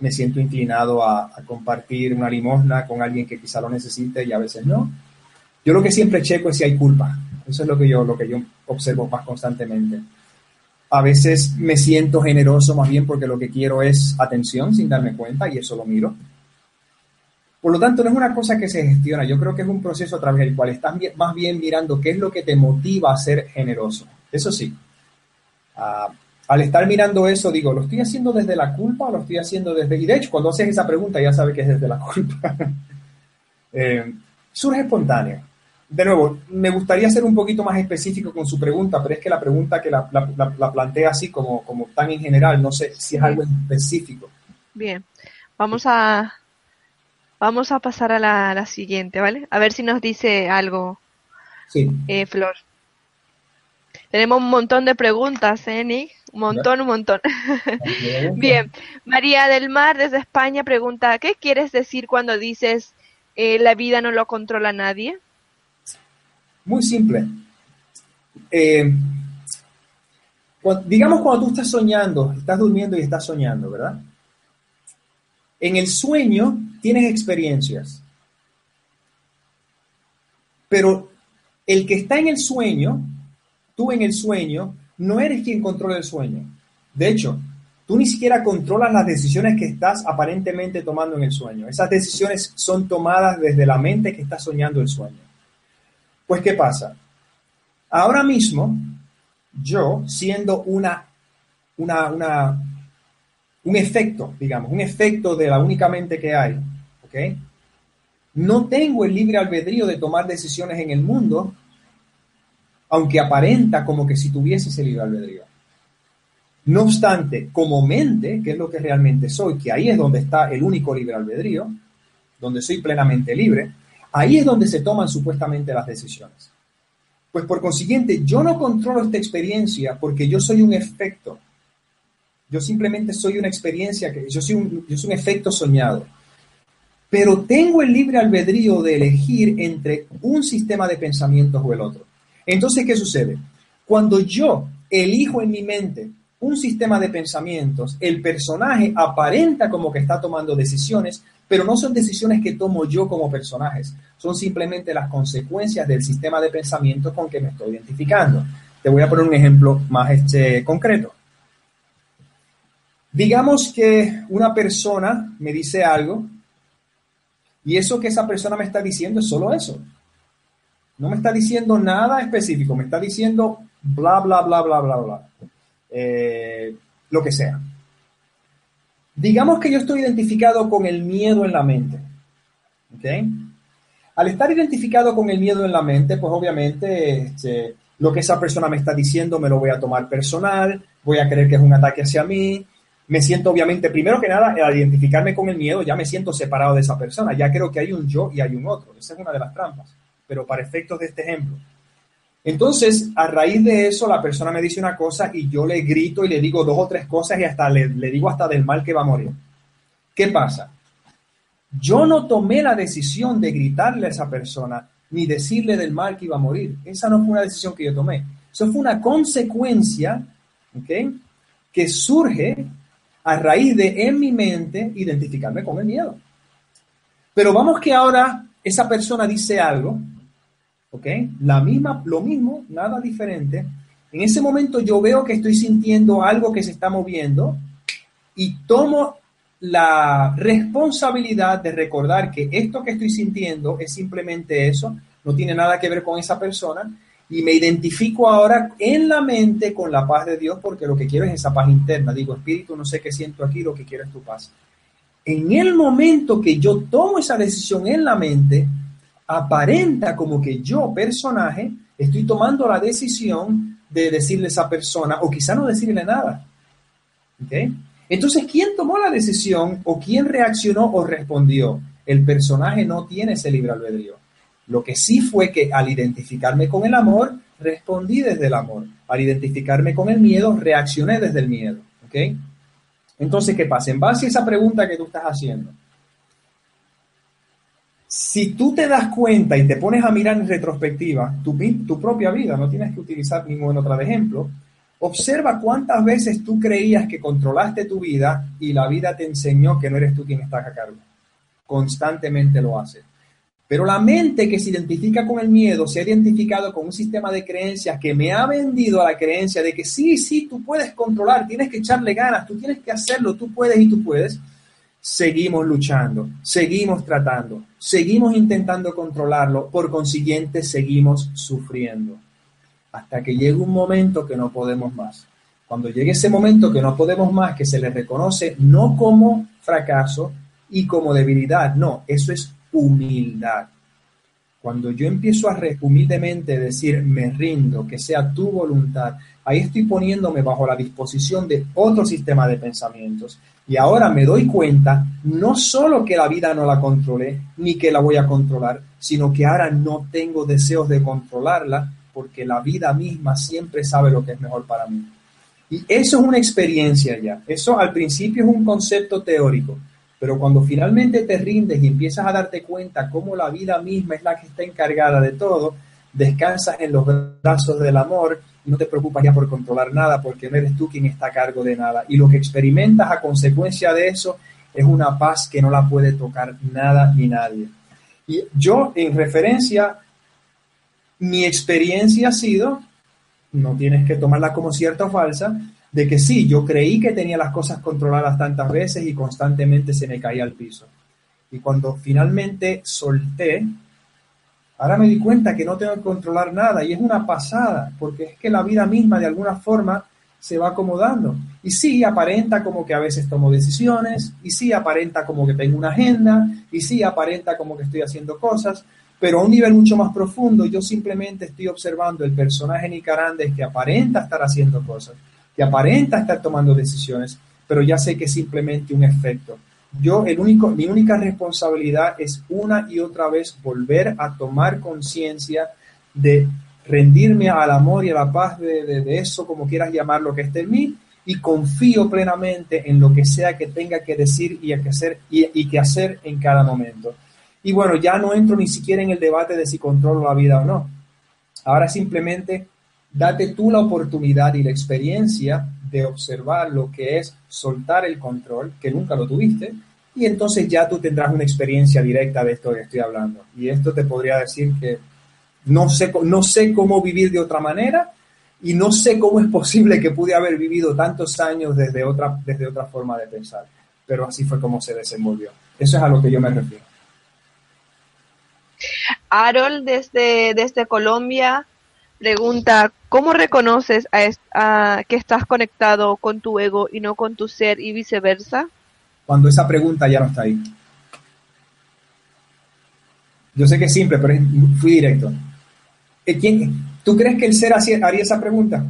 me siento inclinado a, compartir una limosna con alguien que quizá lo necesite y a veces no. Yo lo que siempre checo es si hay culpa. Eso es lo que yo, lo que yo observo más constantemente. A veces me siento generoso más bien porque lo que quiero es atención sin darme cuenta y eso lo miro. Por lo tanto, no es una cosa que se gestiona. Yo creo que es un proceso a través del cual estás más bien mirando qué es lo que te motiva a ser generoso. Eso sí, uh, al estar mirando eso, digo, ¿lo estoy haciendo desde la culpa o lo estoy haciendo desde... Y de hecho, cuando haces esa pregunta ya sabes que es desde la culpa. Eh, surge espontáneo. De nuevo, me gustaría ser un poquito más específico con su pregunta, pero es que la pregunta que la, plantea así como, como tan en general, no sé si es algo específico. Bien, vamos a, vamos a pasar a la, siguiente, ¿vale? A ver si nos dice algo, sí. Eh, Flor. Tenemos un montón de preguntas, ¿eh, Nick? Un montón, un montón. Bien, María del Mar desde España pregunta, ¿qué quieres decir cuando dices eh, la vida no lo controla nadie? Muy simple. Eh, digamos cuando tú estás soñando, estás durmiendo y estás soñando, ¿verdad? En el sueño tienes experiencias, pero el que está en el sueño tú en el sueño no eres quien controla el sueño. De hecho, tú ni siquiera controlas las decisiones que estás aparentemente tomando en el sueño. Esas decisiones son tomadas desde la mente que está soñando el sueño. Pues, ¿qué pasa? Ahora mismo, yo, siendo una, una, un efecto, digamos, un efecto de la única mente que hay, ¿ok? No tengo el libre albedrío de tomar decisiones en el mundo, aunque aparenta como que si tuviese ese libre albedrío. No obstante, como mente, que es lo que realmente soy, que ahí es donde está el único libre albedrío, donde soy plenamente libre, ahí es donde se toman supuestamente las decisiones. Pues por consiguiente, yo no controlo esta experiencia porque yo soy un efecto. Yo simplemente soy una experiencia, que yo soy un, yo soy un efecto soñado. Pero tengo el libre albedrío de elegir entre un sistema de pensamientos o el otro. Entonces, ¿qué sucede? Cuando yo elijo en mi mente un sistema de pensamientos, el personaje aparenta como que está tomando decisiones, pero no son decisiones que tomo yo como personajes, son simplemente las consecuencias del sistema de pensamientos con que me estoy identificando. Te voy a poner un ejemplo más este, concreto. Digamos que una persona me dice algo y eso que esa persona me está diciendo es solo eso. No me está diciendo nada específico, me está diciendo bla, bla, bla, bla, bla, bla. Eh, lo que sea. Digamos que yo estoy identificado con el miedo en la mente. ¿Ok? Al estar identificado con el miedo en la mente, pues obviamente este, lo que esa persona me está diciendo me lo voy a tomar personal, voy a creer que es un ataque hacia mí. Me siento obviamente, primero que nada, al identificarme con el miedo, ya me siento separado de esa persona, ya creo que hay un yo y hay un otro. Esa es una de las trampas, pero para efectos de este ejemplo. Entonces, a raíz de eso, la persona me dice una cosa y yo le grito y le digo dos o tres cosas y hasta le, digo hasta del mal que va a morir. ¿Qué pasa? Yo no tomé la decisión de gritarle a esa persona ni decirle del mal que iba a morir. Esa no fue una decisión que yo tomé. Eso fue una consecuencia ¿okay? que surge a raíz de en mi mente identificarme con el miedo. Pero vamos que ahora esa persona dice algo ¿ok? La misma, lo mismo, nada diferente. En ese momento yo veo que estoy sintiendo algo que se está moviendo y tomo la responsabilidad de recordar que esto que estoy sintiendo es simplemente eso, no tiene nada que ver con esa persona y me identifico ahora en la mente con la paz de Dios porque lo que quiero es esa paz interna. Digo, Espíritu, no sé qué siento aquí, lo que quiero es tu paz. En el momento que yo tomo esa decisión en la mente, aparenta como que yo, personaje, estoy tomando la decisión de decirle a esa persona o quizá no decirle nada. Entonces, ¿quién tomó la decisión o quién reaccionó o respondió? El personaje no tiene ese libre albedrío. Lo que sí fue que al identificarme con el amor, respondí desde el amor. Al identificarme con el miedo, reaccioné desde el miedo. Entonces, ¿qué pasa? En base a esa pregunta que tú estás haciendo, si tú te das cuenta y te pones a mirar en retrospectiva tu, propia vida, no tienes que utilizar ningún otro ejemplo, observa cuántas veces tú creías que controlaste tu vida y la vida te enseñó que no eres tú quien está a cargo. Constantemente lo hace. Pero la mente que se identifica con el miedo se ha identificado con un sistema de creencias que me ha vendido a la creencia de que sí, sí, tú puedes controlar, tienes que echarle ganas, tú tienes que hacerlo, tú puedes y tú puedes seguimos luchando, seguimos tratando, seguimos intentando controlarlo, por consiguiente seguimos sufriendo, hasta que llegue un momento que no podemos más. Cuando llegue ese momento que no podemos más, que se le reconoce no como fracaso y como debilidad, no, eso es humildad. Cuando yo empiezo a humildemente decir, me rindo, que sea tu voluntad, ahí estoy poniéndome bajo la disposición de otro sistema de pensamientos. Y ahora me doy cuenta no solo que la vida no la controlé, ni que la voy a controlar, sino que ahora no tengo deseos de controlarla, porque la vida misma siempre sabe lo que es mejor para mí. Y eso es una experiencia ya. Eso al principio es un concepto teórico, pero cuando finalmente te rindes y empiezas a darte cuenta cómo la vida misma es la que está encargada de todo, descansas en los brazos del amor no te preocupas ya por controlar nada porque no eres tú quien está a cargo de nada. Y lo que experimentas a consecuencia de eso es una paz que no la puede tocar nada ni nadie. Y yo, en referencia, mi experiencia ha sido, no tienes que tomarla como cierta o falsa, de que sí, yo creí que tenía las cosas controladas tantas veces y constantemente se me caía al piso. Y cuando finalmente solté Ahora me di cuenta que no tengo que controlar nada y es una pasada, porque es que la vida misma de alguna forma se va acomodando. Y sí, aparenta como que a veces tomo decisiones, y sí, aparenta como que tengo una agenda, y sí, aparenta como que estoy haciendo cosas, pero a un nivel mucho más profundo yo simplemente estoy observando el personaje Nicarandes que aparenta estar haciendo cosas, que aparenta estar tomando decisiones, pero ya sé que es simplemente un efecto. Yo, el único, mi única responsabilidad es una y otra vez volver a tomar conciencia de rendirme al amor y a la paz de, eso, como quieras llamarlo, que esté en mí, y confío plenamente en lo que sea que tenga que decir y que hacer, y, que hacer en cada momento. Y bueno, ya no entro ni siquiera en el debate de si controlo la vida o no. Ahora simplemente date tú la oportunidad y la experiencia de observar lo que es soltar el control, que nunca lo tuviste, y entonces ya tú tendrás una experiencia directa de esto que estoy hablando. Y esto te podría decir que no sé, no sé cómo vivir de otra manera y no sé cómo es posible que pude haber vivido tantos años desde otra, desde otra forma de pensar, pero así fue como se desenvolvió. Eso es a lo que yo me refiero. Harold desde, desde Colombia pregunta, ¿cómo reconoces a, que estás conectado con tu ego y no con tu ser y viceversa? Cuando esa pregunta ya no está ahí. Yo sé que es simple, pero fui directo. Eh, ¿Quién, ¿Tú crees que el ser haría esa pregunta?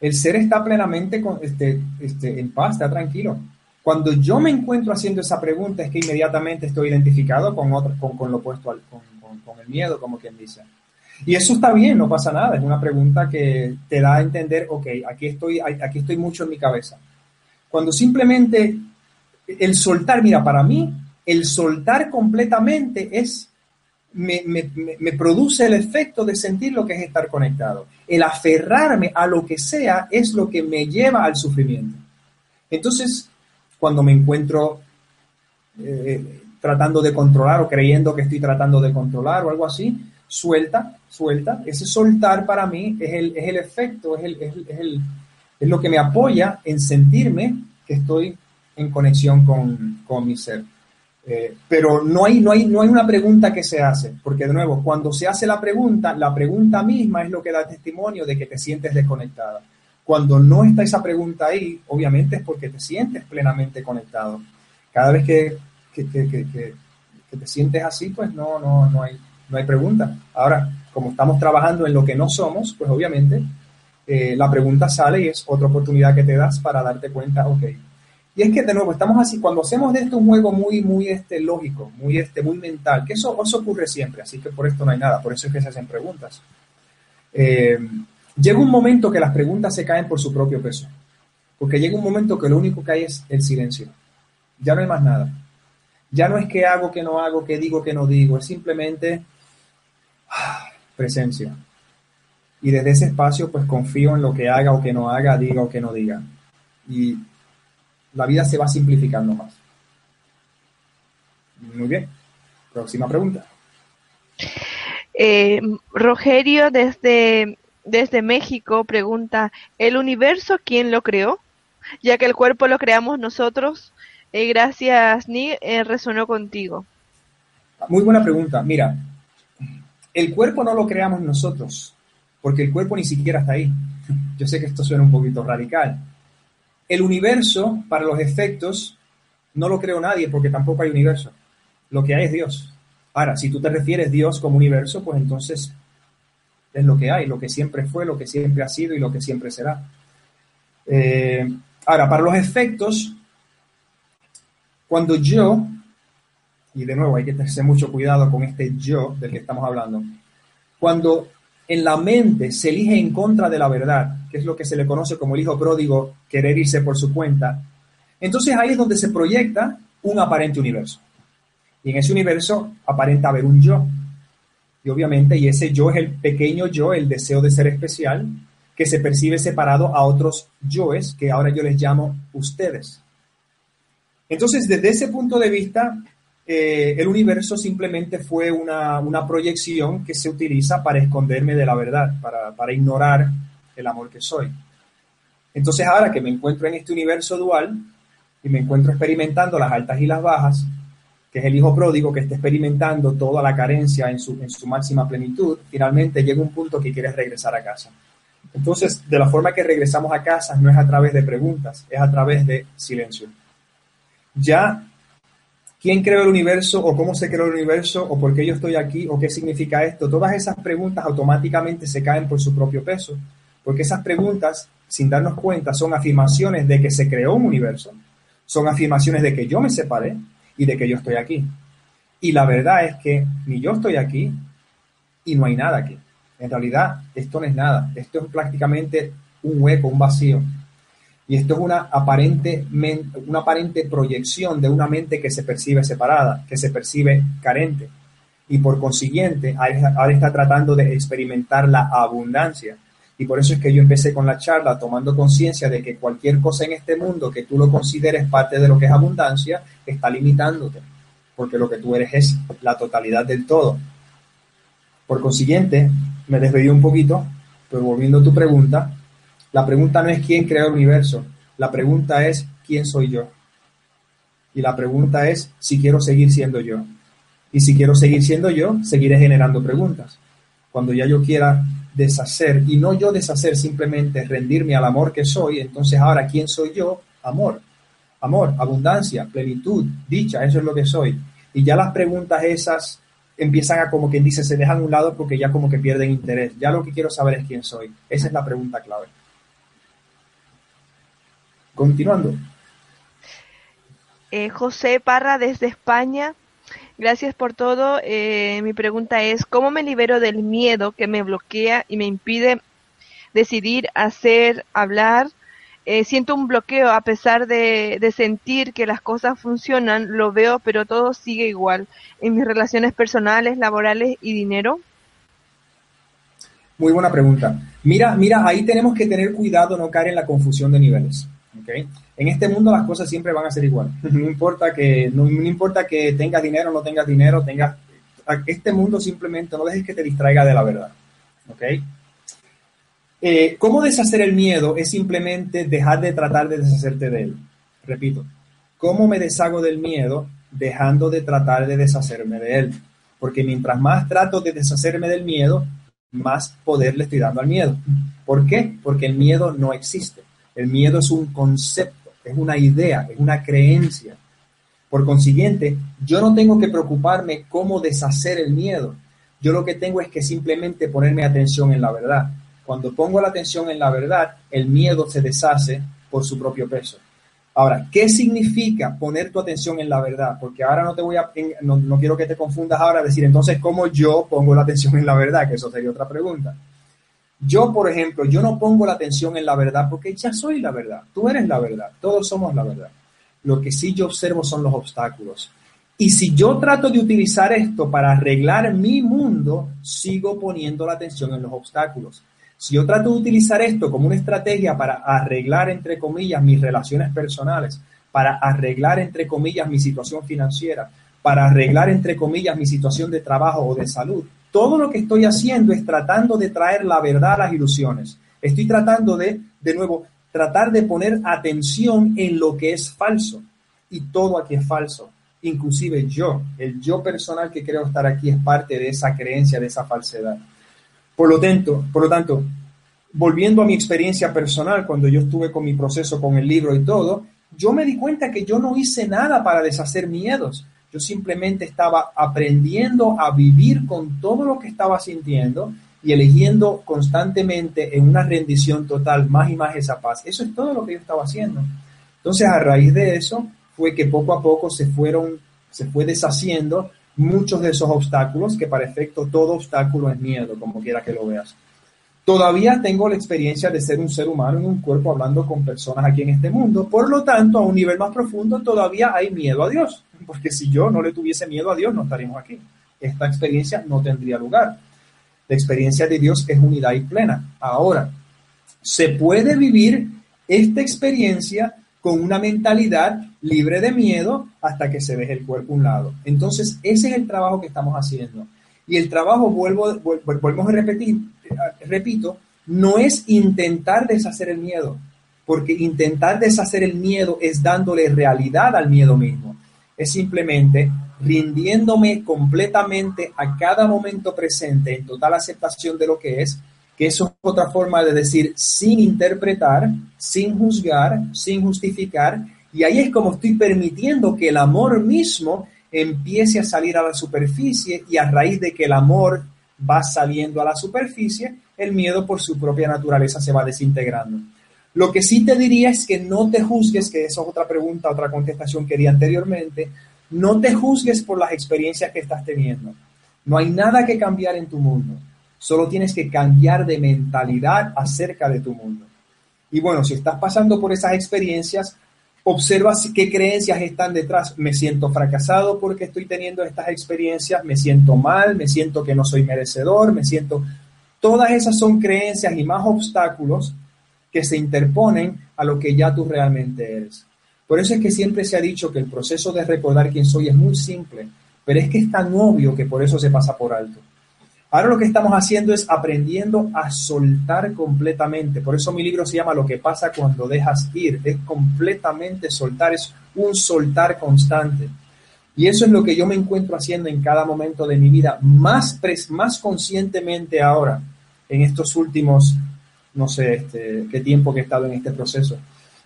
El ser está plenamente con, este, este, en paz, está tranquilo. Cuando yo me encuentro haciendo esa pregunta es que inmediatamente estoy identificado con, otro, con, con lo opuesto al, con, con el miedo, como quien dice. Y eso está bien, no pasa nada. Es una pregunta que te da a entender, ok, aquí estoy, aquí estoy mucho en mi cabeza. Cuando simplemente el soltar, mira, para mí, el soltar completamente es, me, produce el efecto de sentir lo que es estar conectado. El aferrarme a lo que sea es lo que me lleva al sufrimiento. Entonces, cuando me encuentro eh, tratando de controlar o creyendo que estoy tratando de controlar o algo así, suelta, suelta. Ese soltar para mí es el, es el efecto, es, el, es, el, es, lo que me apoya en sentirme que estoy en conexión con, con mi ser. Eh, pero no hay, no, hay, no hay una pregunta que se hace, porque de nuevo, cuando se hace la pregunta, la pregunta misma es lo que da testimonio de que te sientes desconectada. Cuando no está esa pregunta ahí, obviamente es porque te sientes plenamente conectado. Cada vez que, que, que, que te sientes así, pues no, no, no hay, no hay pregunta. Ahora, como estamos trabajando en lo que no somos, pues obviamente eh, la pregunta sale y es otra oportunidad que te das para darte cuenta, ok. Y es que de nuevo estamos así, cuando hacemos de esto un juego muy, muy este, lógico, muy, este, muy mental, que eso, eso ocurre siempre, así que por esto no hay nada, por eso es que se hacen preguntas. Eh, llega un momento que las preguntas se caen por su propio peso, porque llega un momento que lo único que hay es el silencio, ya no hay más nada. Ya no es que hago, que no hago, que digo, que no digo, es simplemente presencia. Y desde ese espacio, pues confío en lo que haga o que no haga, diga o que no diga. Y la vida se va simplificando más. Muy bien. Próxima pregunta. Eh, Rogerio desde, desde México pregunta, ¿el universo quién lo creó? Ya que el cuerpo lo creamos nosotros. Eh, gracias, Ni, eh, resonó contigo. Muy buena pregunta. Mira, el cuerpo no lo creamos nosotros, porque el cuerpo ni siquiera está ahí. Yo sé que esto suena un poquito radical. El universo, para los efectos, no lo creó nadie porque tampoco hay universo. Lo que hay es Dios. Ahora, si tú te refieres Dios como universo, pues entonces es lo que hay, lo que siempre fue, lo que siempre ha sido y lo que siempre será. Eh, ahora, para los efectos, cuando yo y de nuevo hay que tener mucho cuidado con este yo del que estamos hablando, cuando en la mente se elige en contra de la verdad, que es lo que se le conoce como el hijo pródigo, querer irse por su cuenta, entonces ahí es donde se proyecta un aparente universo. Y en ese universo aparenta haber un yo. Y obviamente, y ese yo es el pequeño yo, el deseo de ser especial, que se percibe separado a otros yoes, que ahora yo les llamo ustedes. Entonces, desde ese punto de vista, eh, el universo simplemente fue una, proyección que se utiliza para esconderme de la verdad, para, ignorar el amor que soy. Entonces ahora que me encuentro en este universo dual y me encuentro experimentando las altas y las bajas, que es el hijo pródigo que está experimentando toda la carencia en su, en su máxima plenitud, finalmente llega un punto que quiere regresar a casa. Entonces, de la forma que regresamos a casa no es a través de preguntas, es a través de silencio. Ya, ¿quién creó el universo o cómo se creó el universo o por qué yo estoy aquí o qué significa esto? Todas esas preguntas automáticamente se caen por su propio peso, porque esas preguntas, sin darnos cuenta, son afirmaciones de que se creó un universo, son afirmaciones de que yo me separé y de que yo estoy aquí. Y la verdad es que ni yo estoy aquí y no hay nada aquí. En realidad, esto no es nada. Esto es prácticamente un hueco, un vacío. Y esto es una aparente, una aparente proyección de una mente que se percibe separada, que se percibe carente. Y por consiguiente, ahora está tratando de experimentar la abundancia. Y por eso es que yo empecé con la charla tomando conciencia de que cualquier cosa en este mundo que tú lo consideres parte de lo que es abundancia, está limitándote. Porque lo que tú eres es la totalidad del todo. Por consiguiente, me desvié un poquito, pero volviendo a tu pregunta, la pregunta no es quién creó el universo, la pregunta es quién soy yo. Y la pregunta es si quiero seguir siendo yo. Y si quiero seguir siendo yo, seguiré generando preguntas. Cuando ya yo quiera deshacer, y no yo deshacer, simplemente rendirme al amor que soy, entonces ahora, ¿quién soy yo? Amor. Amor, abundancia, plenitud, dicha, eso es lo que soy. Y ya las preguntas esas empiezan a, como quien dice, se dejan a un lado porque ya como que pierden interés. Ya lo que quiero saber es quién soy. Esa es la pregunta clave. Continuando. Eh, José Parra desde España. Gracias por todo. Eh, mi pregunta es, ¿cómo me libero del miedo que me bloquea y me impide decidir, hacer, hablar? Eh, siento un bloqueo a pesar de, sentir que las cosas funcionan, lo veo, pero todo sigue igual en mis relaciones personales, laborales y dinero. Muy buena pregunta. Mira, mira, ahí tenemos que tener cuidado no caer en la confusión de niveles. ¿Okay? En este mundo las cosas siempre van a ser igual. No importa que no, importa que tengas dinero no tengas dinero, tengas este mundo simplemente no dejes que te distraiga de la verdad. ¿okay? Eh, ¿Cómo deshacer el miedo? Es simplemente dejar de tratar de deshacerte de él. Repito, ¿cómo me deshago del miedo? Dejando de tratar de deshacerme de él. Porque mientras más trato de deshacerme del miedo, más poder le estoy dando al miedo. ¿Por qué? Porque el miedo no existe. El miedo es un concepto, es una idea, es una creencia. Por consiguiente, yo no tengo que preocuparme cómo deshacer el miedo. Yo lo que tengo es que simplemente ponerme atención en la verdad. Cuando pongo la atención en la verdad, el miedo se deshace por su propio peso. Ahora, ¿qué significa poner tu atención en la verdad? Porque ahora no te voy a, no, quiero que te confundas ahora decir, entonces, ¿cómo yo pongo la atención en la verdad? Que eso sería otra pregunta. Yo, por ejemplo, yo no pongo la atención en la verdad porque ya soy la verdad. Tú eres la verdad. Todos somos la verdad. Lo que sí yo observo son los obstáculos. Y si yo trato de utilizar esto para arreglar mi mundo, sigo poniendo la atención en los obstáculos. Si yo trato de utilizar esto como una estrategia para arreglar, entre comillas, mis relaciones personales, para arreglar, entre comillas, mi situación financiera, para arreglar, entre comillas, mi situación de trabajo o de salud, todo lo que estoy haciendo es tratando de traer la verdad a las ilusiones. Estoy tratando de, de nuevo, tratar de poner atención en lo que es falso. Y todo aquí es falso. Inclusive yo, el yo personal que creo estar aquí es parte de esa creencia, de esa falsedad. Por lo tanto, por lo tanto, volviendo a mi experiencia personal, cuando yo estuve con mi proceso con el libro y todo, yo me di cuenta que yo no hice nada para deshacer miedos. Yo simplemente estaba aprendiendo a vivir con todo lo que estaba sintiendo y eligiendo constantemente en una rendición total más y más esa paz. Eso es todo lo que yo estaba haciendo. Entonces, a raíz de eso, fue que poco a poco se fueron, se fue deshaciendo muchos de esos obstáculos, que para efecto todo obstáculo es miedo, como quiera que lo veas. Todavía tengo la experiencia de ser un ser humano en un cuerpo hablando con personas aquí en este mundo, por lo tanto, a un nivel más profundo todavía hay miedo a Dios, porque si yo no le tuviese miedo a Dios, no estaríamos aquí. Esta experiencia no tendría lugar. La experiencia de Dios es unidad y plena. Ahora, se puede vivir esta experiencia con una mentalidad libre de miedo hasta que se deje el cuerpo a un lado. Entonces, ese es el trabajo que estamos haciendo. Y el trabajo, vuelvo, vuelvo a repetir, repito, no es intentar deshacer el miedo, porque intentar deshacer el miedo es dándole realidad al miedo mismo. Es simplemente rindiéndome completamente a cada momento presente en total aceptación de lo que es, que eso es otra forma de decir sin interpretar, sin juzgar, sin justificar, y ahí es como estoy permitiendo que el amor mismo empiece a salir a la superficie y a raíz de que el amor va saliendo a la superficie, el miedo por su propia naturaleza se va desintegrando. Lo que sí te diría es que no te juzgues, que esa es otra pregunta, otra contestación que di anteriormente, no te juzgues por las experiencias que estás teniendo. No hay nada que cambiar en tu mundo. Solo tienes que cambiar de mentalidad acerca de tu mundo. Y bueno, si estás pasando por esas experiencias, observa qué creencias están detrás. Me siento fracasado porque estoy teniendo estas experiencias, me siento mal, me siento que no soy merecedor, me siento... Todas esas son creencias y más obstáculos que se interponen a lo que ya tú realmente eres. Por eso es que siempre se ha dicho que el proceso de recordar quién soy es muy simple, pero es que es tan obvio que por eso se pasa por alto. Ahora lo que estamos haciendo es aprendiendo a soltar completamente. Por eso mi libro se llama Lo que pasa cuando dejas ir. Es completamente soltar, es un soltar constante. Y eso es lo que yo me encuentro haciendo en cada momento de mi vida, más, más conscientemente ahora, en estos últimos, no sé, este, qué tiempo que he estado en este proceso.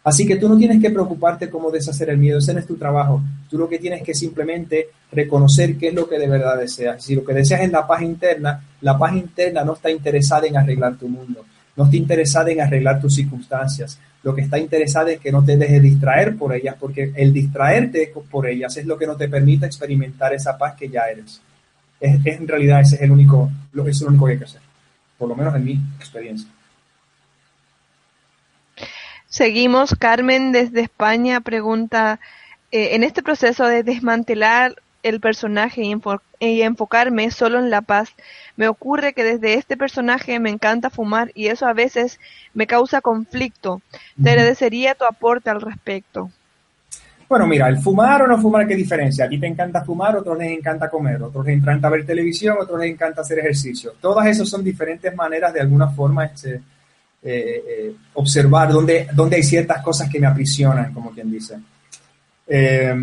Así que tú no tienes que preocuparte cómo deshacer el miedo, ese no es tu trabajo. Tú lo que tienes que simplemente reconocer qué es lo que de verdad deseas. Si lo que deseas es la paz interna, la paz interna no está interesada en arreglar tu mundo, no está interesada en arreglar tus circunstancias. Lo que está interesada es que no te dejes distraer por ellas, porque el distraerte por ellas es lo que no te permite experimentar esa paz que ya eres. Es, en realidad ese es el único, lo, es lo único que hay que hacer, por lo menos en mi experiencia. Seguimos, Carmen desde España pregunta, eh, en este proceso de desmantelar el personaje y, enfocarme solo en la paz, me ocurre que desde este personaje me encanta fumar y eso a veces me causa conflicto. Te agradecería tu aporte al respecto. Bueno, mira, el fumar o no fumar, ¿qué diferencia? A ti te encanta fumar, otros les encanta comer, otros les encanta ver televisión, otros les encanta hacer ejercicio. Todas esas son diferentes maneras de alguna forma este, eh, eh, observar dónde, dónde hay ciertas cosas que me aprisionan, como quien dice. Eh,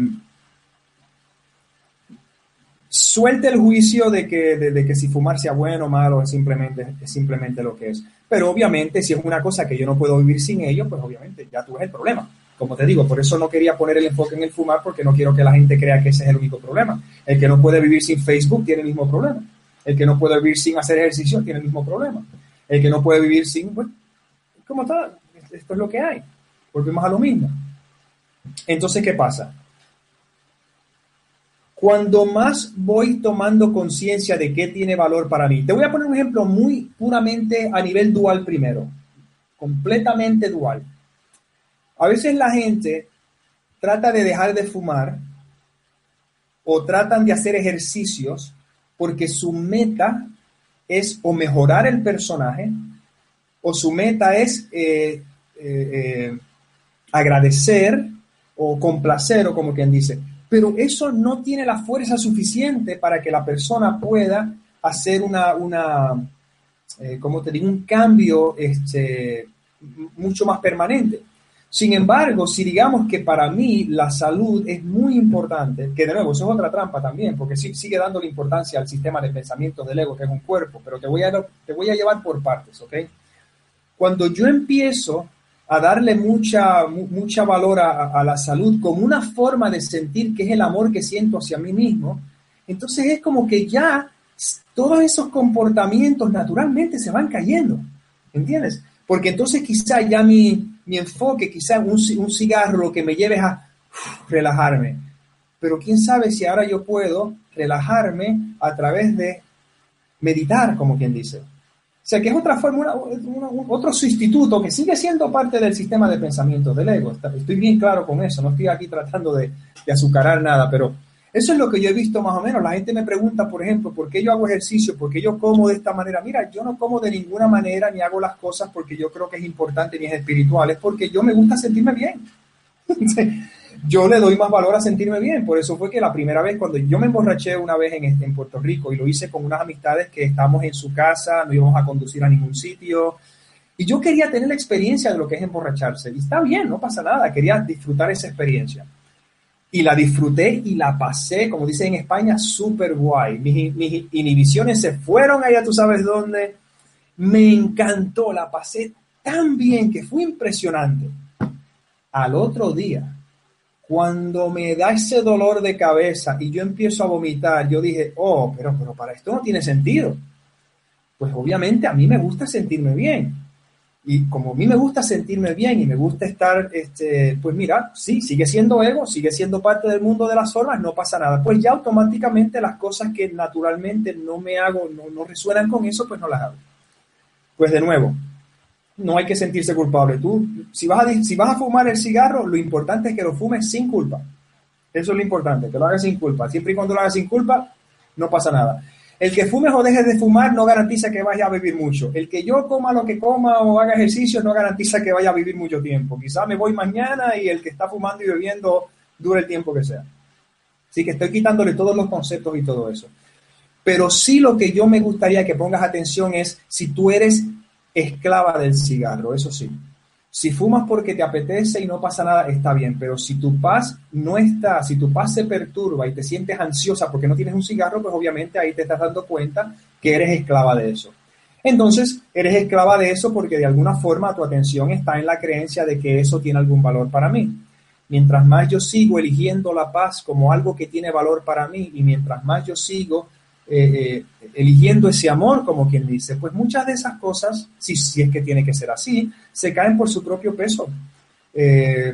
suelte el juicio de que, de, que si fumar sea bueno o malo es simplemente, es simplemente lo que es. Pero obviamente, si es una cosa que yo no puedo vivir sin ello, pues obviamente ya tú ves el problema. Como te digo, por eso no quería poner el enfoque en el fumar, porque no quiero que la gente crea que ese es el único problema. El que no puede vivir sin Facebook tiene el mismo problema. El que no puede vivir sin hacer ejercicio tiene el mismo problema. El que no puede vivir sin, como está, esto es lo que hay. Volvemos a lo mismo. Entonces, ¿qué pasa? Cuando más voy tomando conciencia de qué tiene valor para mí, te voy a poner un ejemplo muy puramente a nivel dual primero, completamente dual. A veces la gente trata de dejar de fumar o tratan de hacer ejercicios porque su meta es o mejorar el personaje o su meta es eh, eh, eh, agradecer o complacer, o como quien dice. Pero eso no tiene la fuerza suficiente para que la persona pueda hacer una, una como te digo, un cambio este, mucho más permanente. Sin embargo, si digamos que para mí la salud es muy importante, que de nuevo, eso es otra trampa también, porque sigue dando la importancia al sistema de pensamiento del ego, que es un cuerpo, pero te voy a, te voy a llevar por partes, ¿ok? Cuando yo empiezo a darle mucha, mucha valor a, la salud como una forma de sentir que es el amor que siento hacia mí mismo, entonces es como que ya todos esos comportamientos naturalmente se van cayendo, ¿entiendes? Porque entonces quizá ya mi, enfoque, quizá un, un, cigarro lo que me lleve a relajarme. Pero quién sabe si ahora yo puedo relajarme a través de meditar, como quien dice. Sea, que es otra forma, otro sustituto que sigue siendo parte del sistema de pensamiento del ego. Estoy bien claro con eso, no estoy aquí tratando de, azucarar nada, pero eso es lo que yo he visto más o menos. La gente me pregunta, por ejemplo, ¿por qué yo hago ejercicio? ¿Por qué yo como de esta manera? Mira, yo no como de ninguna manera ni hago las cosas porque yo creo que es importante ni es espiritual, es porque yo me gusta sentirme bien. yo le doy más valor a sentirme bien. Por eso fue que la primera vez, cuando yo me emborraché una vez en, en Puerto Rico y lo hice con unas amistades que estábamos en su casa, no íbamos a conducir a ningún sitio. Y yo quería tener la experiencia de lo que es emborracharse. Y está bien, no pasa nada, quería disfrutar esa experiencia. y la disfruté y la pasé, como dicen en España, súper guay. Mis, mis, inhibiciones se fueron allá, tú sabes dónde. Me encantó, la pasé tan bien que fue impresionante. Al otro día, cuando me da ese dolor de cabeza y yo empiezo a vomitar, yo dije, oh, pero, pero para esto no tiene sentido. Pues obviamente a mí me gusta sentirme bien. Y como a mí me gusta sentirme bien y me gusta estar, este, pues mira, sí, sigue siendo ego, sigue siendo parte del mundo de las formas, no pasa nada. Pues ya automáticamente las cosas que naturalmente no me hago, no, no resuenan con eso, pues no las hago. Pues de nuevo, no hay que sentirse culpable. Tú, si vas, a, si vas a fumar el cigarro, lo importante es que lo fumes sin culpa. Eso es lo importante, que lo hagas sin culpa. Siempre y cuando lo hagas sin culpa, no pasa nada. El que fumes o dejes de fumar no garantiza que vaya a vivir mucho. El que yo coma lo que coma o haga ejercicio no garantiza que vaya a vivir mucho tiempo. Quizá me voy mañana y el que está fumando y bebiendo dure el tiempo que sea. Así que estoy quitándole todos los conceptos y todo eso. Pero sí lo que yo me gustaría que pongas atención es si tú eres esclava del cigarro, eso sí. Si fumas porque te apetece y no pasa nada, está bien, pero si tu paz no está, si tu paz se perturba y te sientes ansiosa porque no tienes un cigarro, pues obviamente ahí te estás dando cuenta que eres esclava de eso. Entonces, eres esclava de eso porque de alguna forma tu atención está en la creencia de que eso tiene algún valor para mí. Mientras más yo sigo eligiendo la paz como algo que tiene valor para mí y mientras más yo sigo eh, eh, eligiendo ese amor, como quien dice, pues muchas de esas cosas, si, si es que tiene que ser así, se caen por su propio peso. Eh,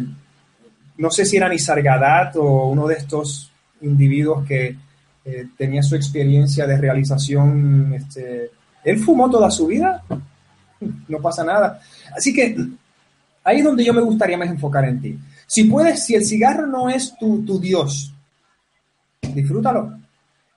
no sé si era Nisargadat o uno de estos individuos que tenía su experiencia de realización, este, él fumó toda su vida, no pasa nada. Así que ahí es donde yo me gustaría más enfocar en ti. Si puedes, si el cigarro no es tu, tu Dios, disfrútalo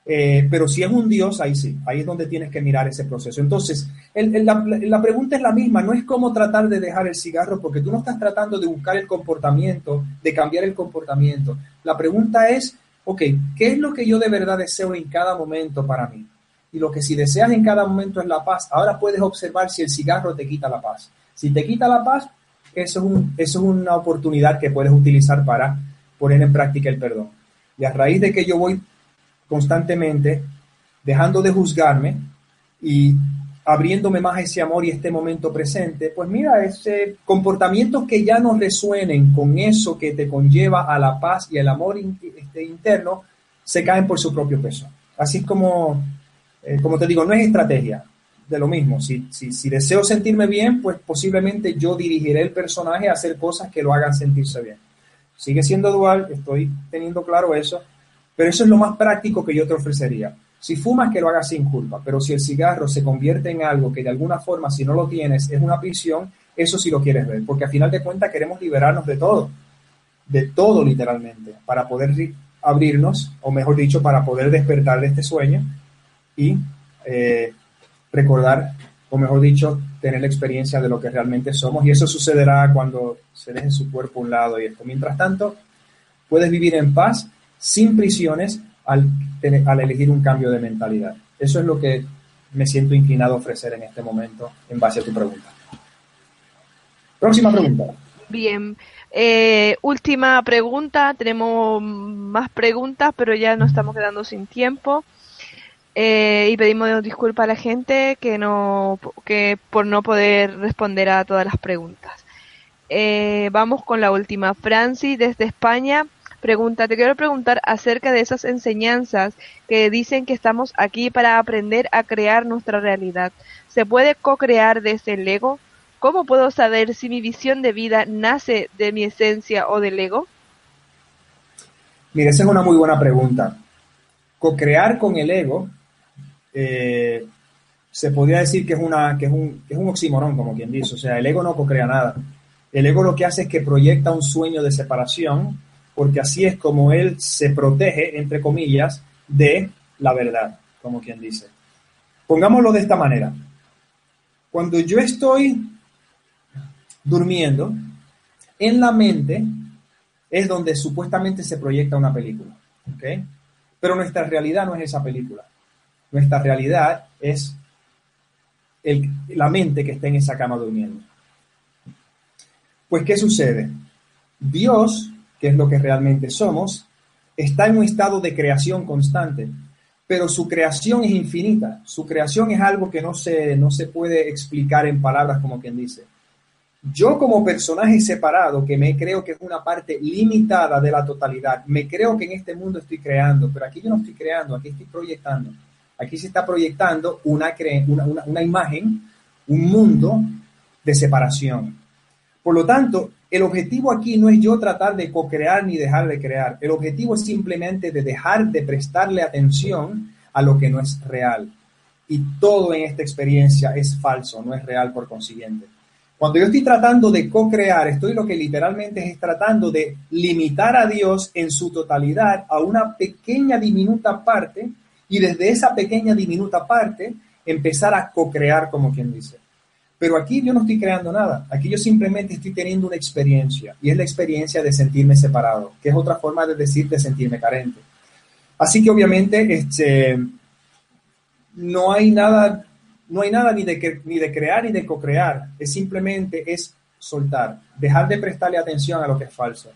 eh, pero si es un Dios, ahí sí, ahí es donde tienes que mirar ese proceso. Entonces, la, pregunta es la misma, no es cómo tratar de dejar el cigarro, porque tú no estás tratando de buscar el comportamiento, de cambiar el comportamiento. La pregunta es, ok, ¿qué es lo que yo de verdad deseo en cada momento para mí? Y lo que si deseas en cada momento es la paz, ahora puedes observar si el cigarro te quita la paz. Si te quita la paz, eso es, eso es una oportunidad que puedes utilizar para poner en práctica el perdón. Y a raíz de que yo voy constantemente, dejando de juzgarme y abriéndome más ese amor y este momento presente, pues mira, ese comportamientos que ya no resuenen con eso que te conlleva a la paz y el amor este, interno, se caen por su propio peso. Así como, eh, como te digo, no es estrategia de lo mismo. Si, si, si deseo sentirme bien, pues posiblemente yo dirigiré el personaje a hacer cosas que lo hagan sentirse bien. Sigue siendo dual, estoy teniendo claro eso, pero eso es lo más práctico que yo te ofrecería. Si fumas, que lo hagas sin culpa, pero si el cigarro se convierte en algo que de alguna forma, si no lo tienes, es una prisión, eso sí lo quieres ver, porque a final de cuentas queremos liberarnos de todo, de todo literalmente, para poder abrirnos, o mejor dicho, para poder despertar de este sueño y eh, recordar, o mejor dicho, tener la experiencia de lo que realmente somos. Y eso sucederá cuando se deje su cuerpo a un lado y esto. Mientras tanto, puedes vivir en paz sin prisiones al, al elegir un cambio de mentalidad. Eso es lo que me siento inclinado a ofrecer en este momento en base a tu pregunta. Próxima pregunta. Bien. Eh, última pregunta. Tenemos más preguntas, pero ya nos estamos quedando sin tiempo. Eh, y pedimos disculpas a la gente que no que por no poder responder a todas las preguntas. Eh, vamos con la última. Francis desde España Pregunta, te quiero preguntar acerca de esas enseñanzas que dicen que estamos aquí para aprender a crear nuestra realidad. ¿Se puede co-crear desde el ego? ¿Cómo puedo saber si mi visión de vida nace de mi esencia o del ego? Mira, esa es una muy buena pregunta. Co-crear con el ego eh, se podría decir que es, una, que, es un, que es un oxímoron, como quien dice. O sea, el ego no co-crea nada. El ego lo que hace es que proyecta un sueño de separación porque así es como él se protege, entre comillas, de la verdad, como quien dice. Pongámoslo de esta manera. Cuando yo estoy durmiendo, en la mente es donde supuestamente se proyecta una película. ¿ok? Pero nuestra realidad no es esa película. Nuestra realidad es la mente que está en esa cama durmiendo. Pues, ¿qué sucede? Dios que es lo que realmente somos, está en un estado de creación constante, pero su creación es infinita. Su creación es algo que no se, no se puede explicar en palabras como quien dice. Yo como personaje separado, que me creo que es una parte limitada de la totalidad, me creo que en este mundo estoy creando, pero aquí yo no estoy creando, aquí estoy proyectando. Aquí se está proyectando una, una, una imagen, un mundo de separación. Por lo tanto, el objetivo aquí no es yo tratar de co-crear ni dejar de crear. El objetivo es simplemente de dejar de prestarle atención a lo que no es real. Y todo en esta experiencia es falso, no es real por consiguiente. Cuando yo estoy tratando de co-crear, estoy lo que literalmente es tratando de limitar a Dios en su totalidad a una pequeña diminuta parte y desde esa pequeña diminuta parte empezar a co-crear como quien dice. Pero aquí yo no estoy creando nada, aquí yo simplemente estoy teniendo una experiencia y es la experiencia de sentirme separado, que es otra forma de decir de sentirme carente. Así que obviamente este, no hay nada no hay nada ni de, ni de crear ni de co-crear, es simplemente es soltar, dejar de prestarle atención a lo que es falso.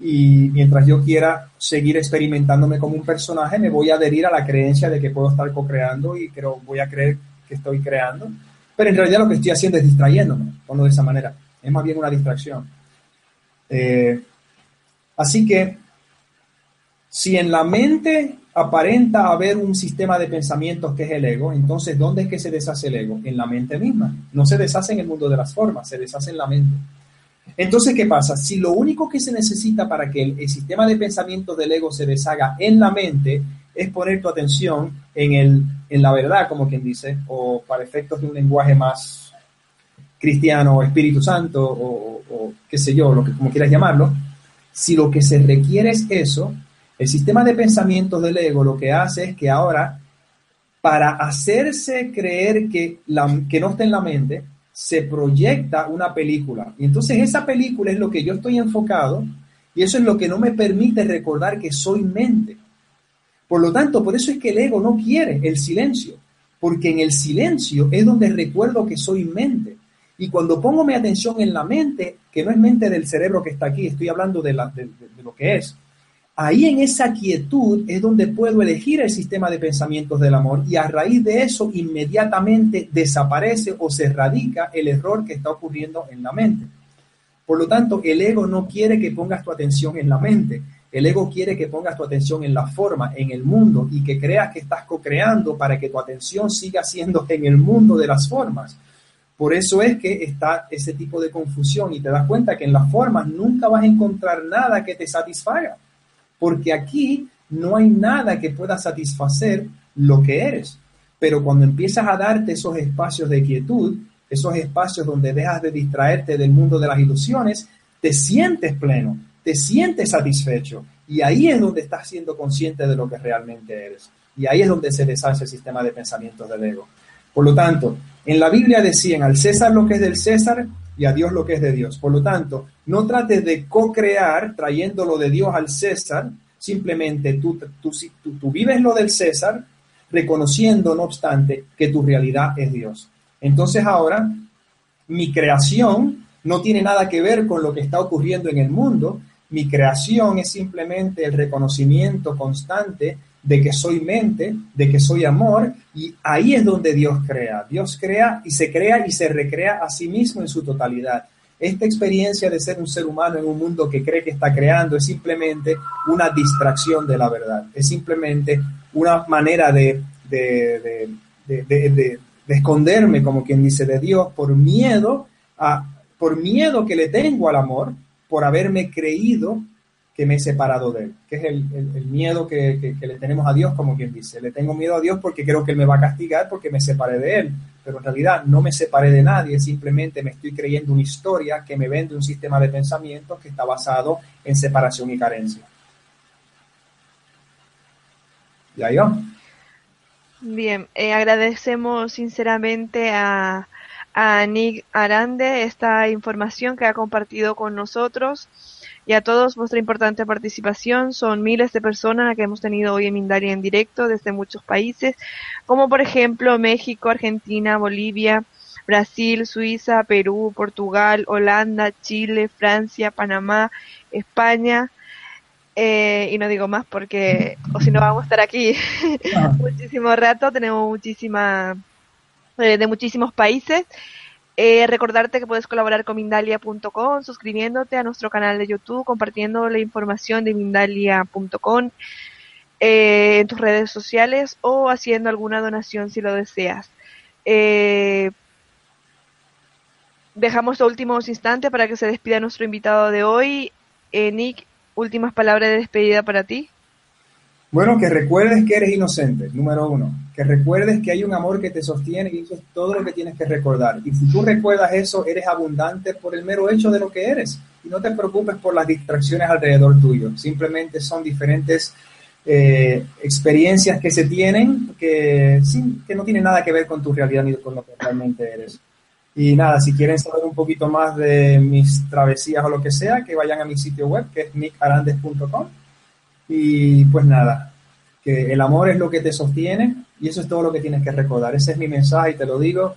Y mientras yo quiera seguir experimentándome como un personaje, me voy a adherir a la creencia de que puedo estar co-creando y creo, voy a creer que estoy creando. Pero en realidad lo que estoy haciendo es distrayéndome, ponlo de esa manera. Es más bien una distracción. Eh, así que si en la mente aparenta haber un sistema de pensamientos que es el ego, entonces ¿dónde es que se deshace el ego? En la mente misma. No se deshace en el mundo de las formas, se deshace en la mente. Entonces, ¿qué pasa? Si lo único que se necesita para que el, sistema de pensamientos del ego se deshaga en la mente es poner tu atención en, el, en la verdad, como quien dice, o para efectos de un lenguaje más cristiano o Espíritu Santo o, o qué sé yo, lo que como quieras llamarlo, si lo que se requiere es eso, el sistema de pensamientos del ego lo que hace es que ahora, para hacerse creer que, la, que no está en la mente, se proyecta una película. Y entonces esa película es lo que yo estoy enfocado y eso es lo que no me permite recordar que soy mente. Por lo tanto, por eso es que el ego no quiere el silencio, porque en el silencio es donde recuerdo que soy mente. Y cuando pongo mi atención en la mente, que no es mente del cerebro que está aquí, estoy hablando de, lo que es, Ahí en esa quietud es donde puedo elegir el sistema de pensamientos del amor y a raíz de eso inmediatamente desaparece o se radica el error que está ocurriendo en la mente. Por lo tanto, el ego no quiere que pongas tu atención en la mente, el ego quiere que pongas tu atención en la forma, en el mundo y que creas que estás co-creando para que tu atención siga siendo en el mundo de las formas. Por eso es que está ese tipo de confusión y te das cuenta que en las formas nunca vas a encontrar nada que te satisfaga porque aquí no hay nada que pueda satisfacer lo que eres. Pero cuando empiezas a darte esos espacios de quietud, esos espacios donde dejas de distraerte del mundo de las ilusiones, te sientes pleno, te sientes satisfecho. Y ahí es donde estás siendo consciente de lo que realmente eres. Y ahí es donde se deshace el sistema de pensamientos del ego. Por lo tanto, en la Biblia decían al César lo que es del César y a Dios lo que es de Dios. Por lo tanto, no trates de co-crear trayéndolo de Dios al César, simplemente tú, tú, tú, vives lo del César, reconociendo, no obstante, que tu realidad es Dios. Entonces ahora, mi creación no tiene nada que ver con lo que está ocurriendo en el mundo, mi creación es simplemente el reconocimiento constante de que soy mente, de que soy amor, y ahí es donde Dios crea. Dios crea y se crea y se recrea a sí mismo en su totalidad. Esta experiencia de ser un ser humano en un mundo que cree que está creando es simplemente una distracción de la verdad, es simplemente una manera de, de, de, esconderme, como quien dice, de Dios por miedo, a, por miedo que le tengo al amor, por haberme creído que me he separado de Él, que es el, miedo que, le tenemos a Dios, como quien dice. Le tengo miedo a Dios porque creo que Él me va a castigar porque me separé de Él, pero en realidad no me separé de nadie, simplemente me estoy creyendo una historia que me vende un sistema de pensamientos que está basado en separación y carencia. ¿Ya yo? Bien, eh, agradecemos sinceramente a, a Nick Arande esta información que ha compartido con nosotros y a todos vuestra importante participación. Son miles de personas las que hemos tenido hoy en Mindalia en directo desde muchos países, como por ejemplo México, Argentina, Bolivia, Brasil, Suiza, Perú, Portugal, Holanda, Chile, Francia, Panamá, España, eh, y no digo más porque, o si no vamos a estar aquí ah. muchísimo rato, tenemos muchísima, eh, de muchísimos países. Eh, recordarte que puedes colaborar con Mindalia.com, suscribiéndote a nuestro canal de YouTube, compartiendo la información de Mindalia.com eh, en tus redes sociales o haciendo alguna donación si lo deseas. Eh, dejamos los últimos instantes para que se despida nuestro invitado de hoy. Nick, últimas palabras de despedida para ti. Bueno, que recuerdes que eres inocente, número uno. Que recuerdes que hay un amor que te sostiene y eso es todo lo que tienes que recordar. Y si tú recuerdas eso, eres abundante por el mero hecho de lo que eres. Y no te preocupes por las distracciones alrededor tuyo. Simplemente son diferentes eh, experiencias que se tienen que, que no tienen nada que ver con tu realidad ni con lo que realmente eres. Y nada, si quieren saber un poquito más de mis travesías o lo que sea, que vayan a mi sitio web, que es nicarandes.com y pues nada, que el amor es lo que te sostiene y eso es todo lo que tienes que recordar. Ese es mi mensaje y te lo digo.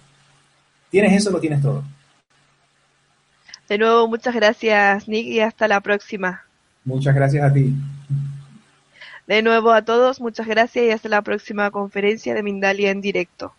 Tienes eso, lo tienes todo. De nuevo, muchas gracias, Nick, y hasta la próxima. Muchas gracias a ti. De nuevo a todos, muchas gracias y hasta la próxima conferencia de Mindalia en directo.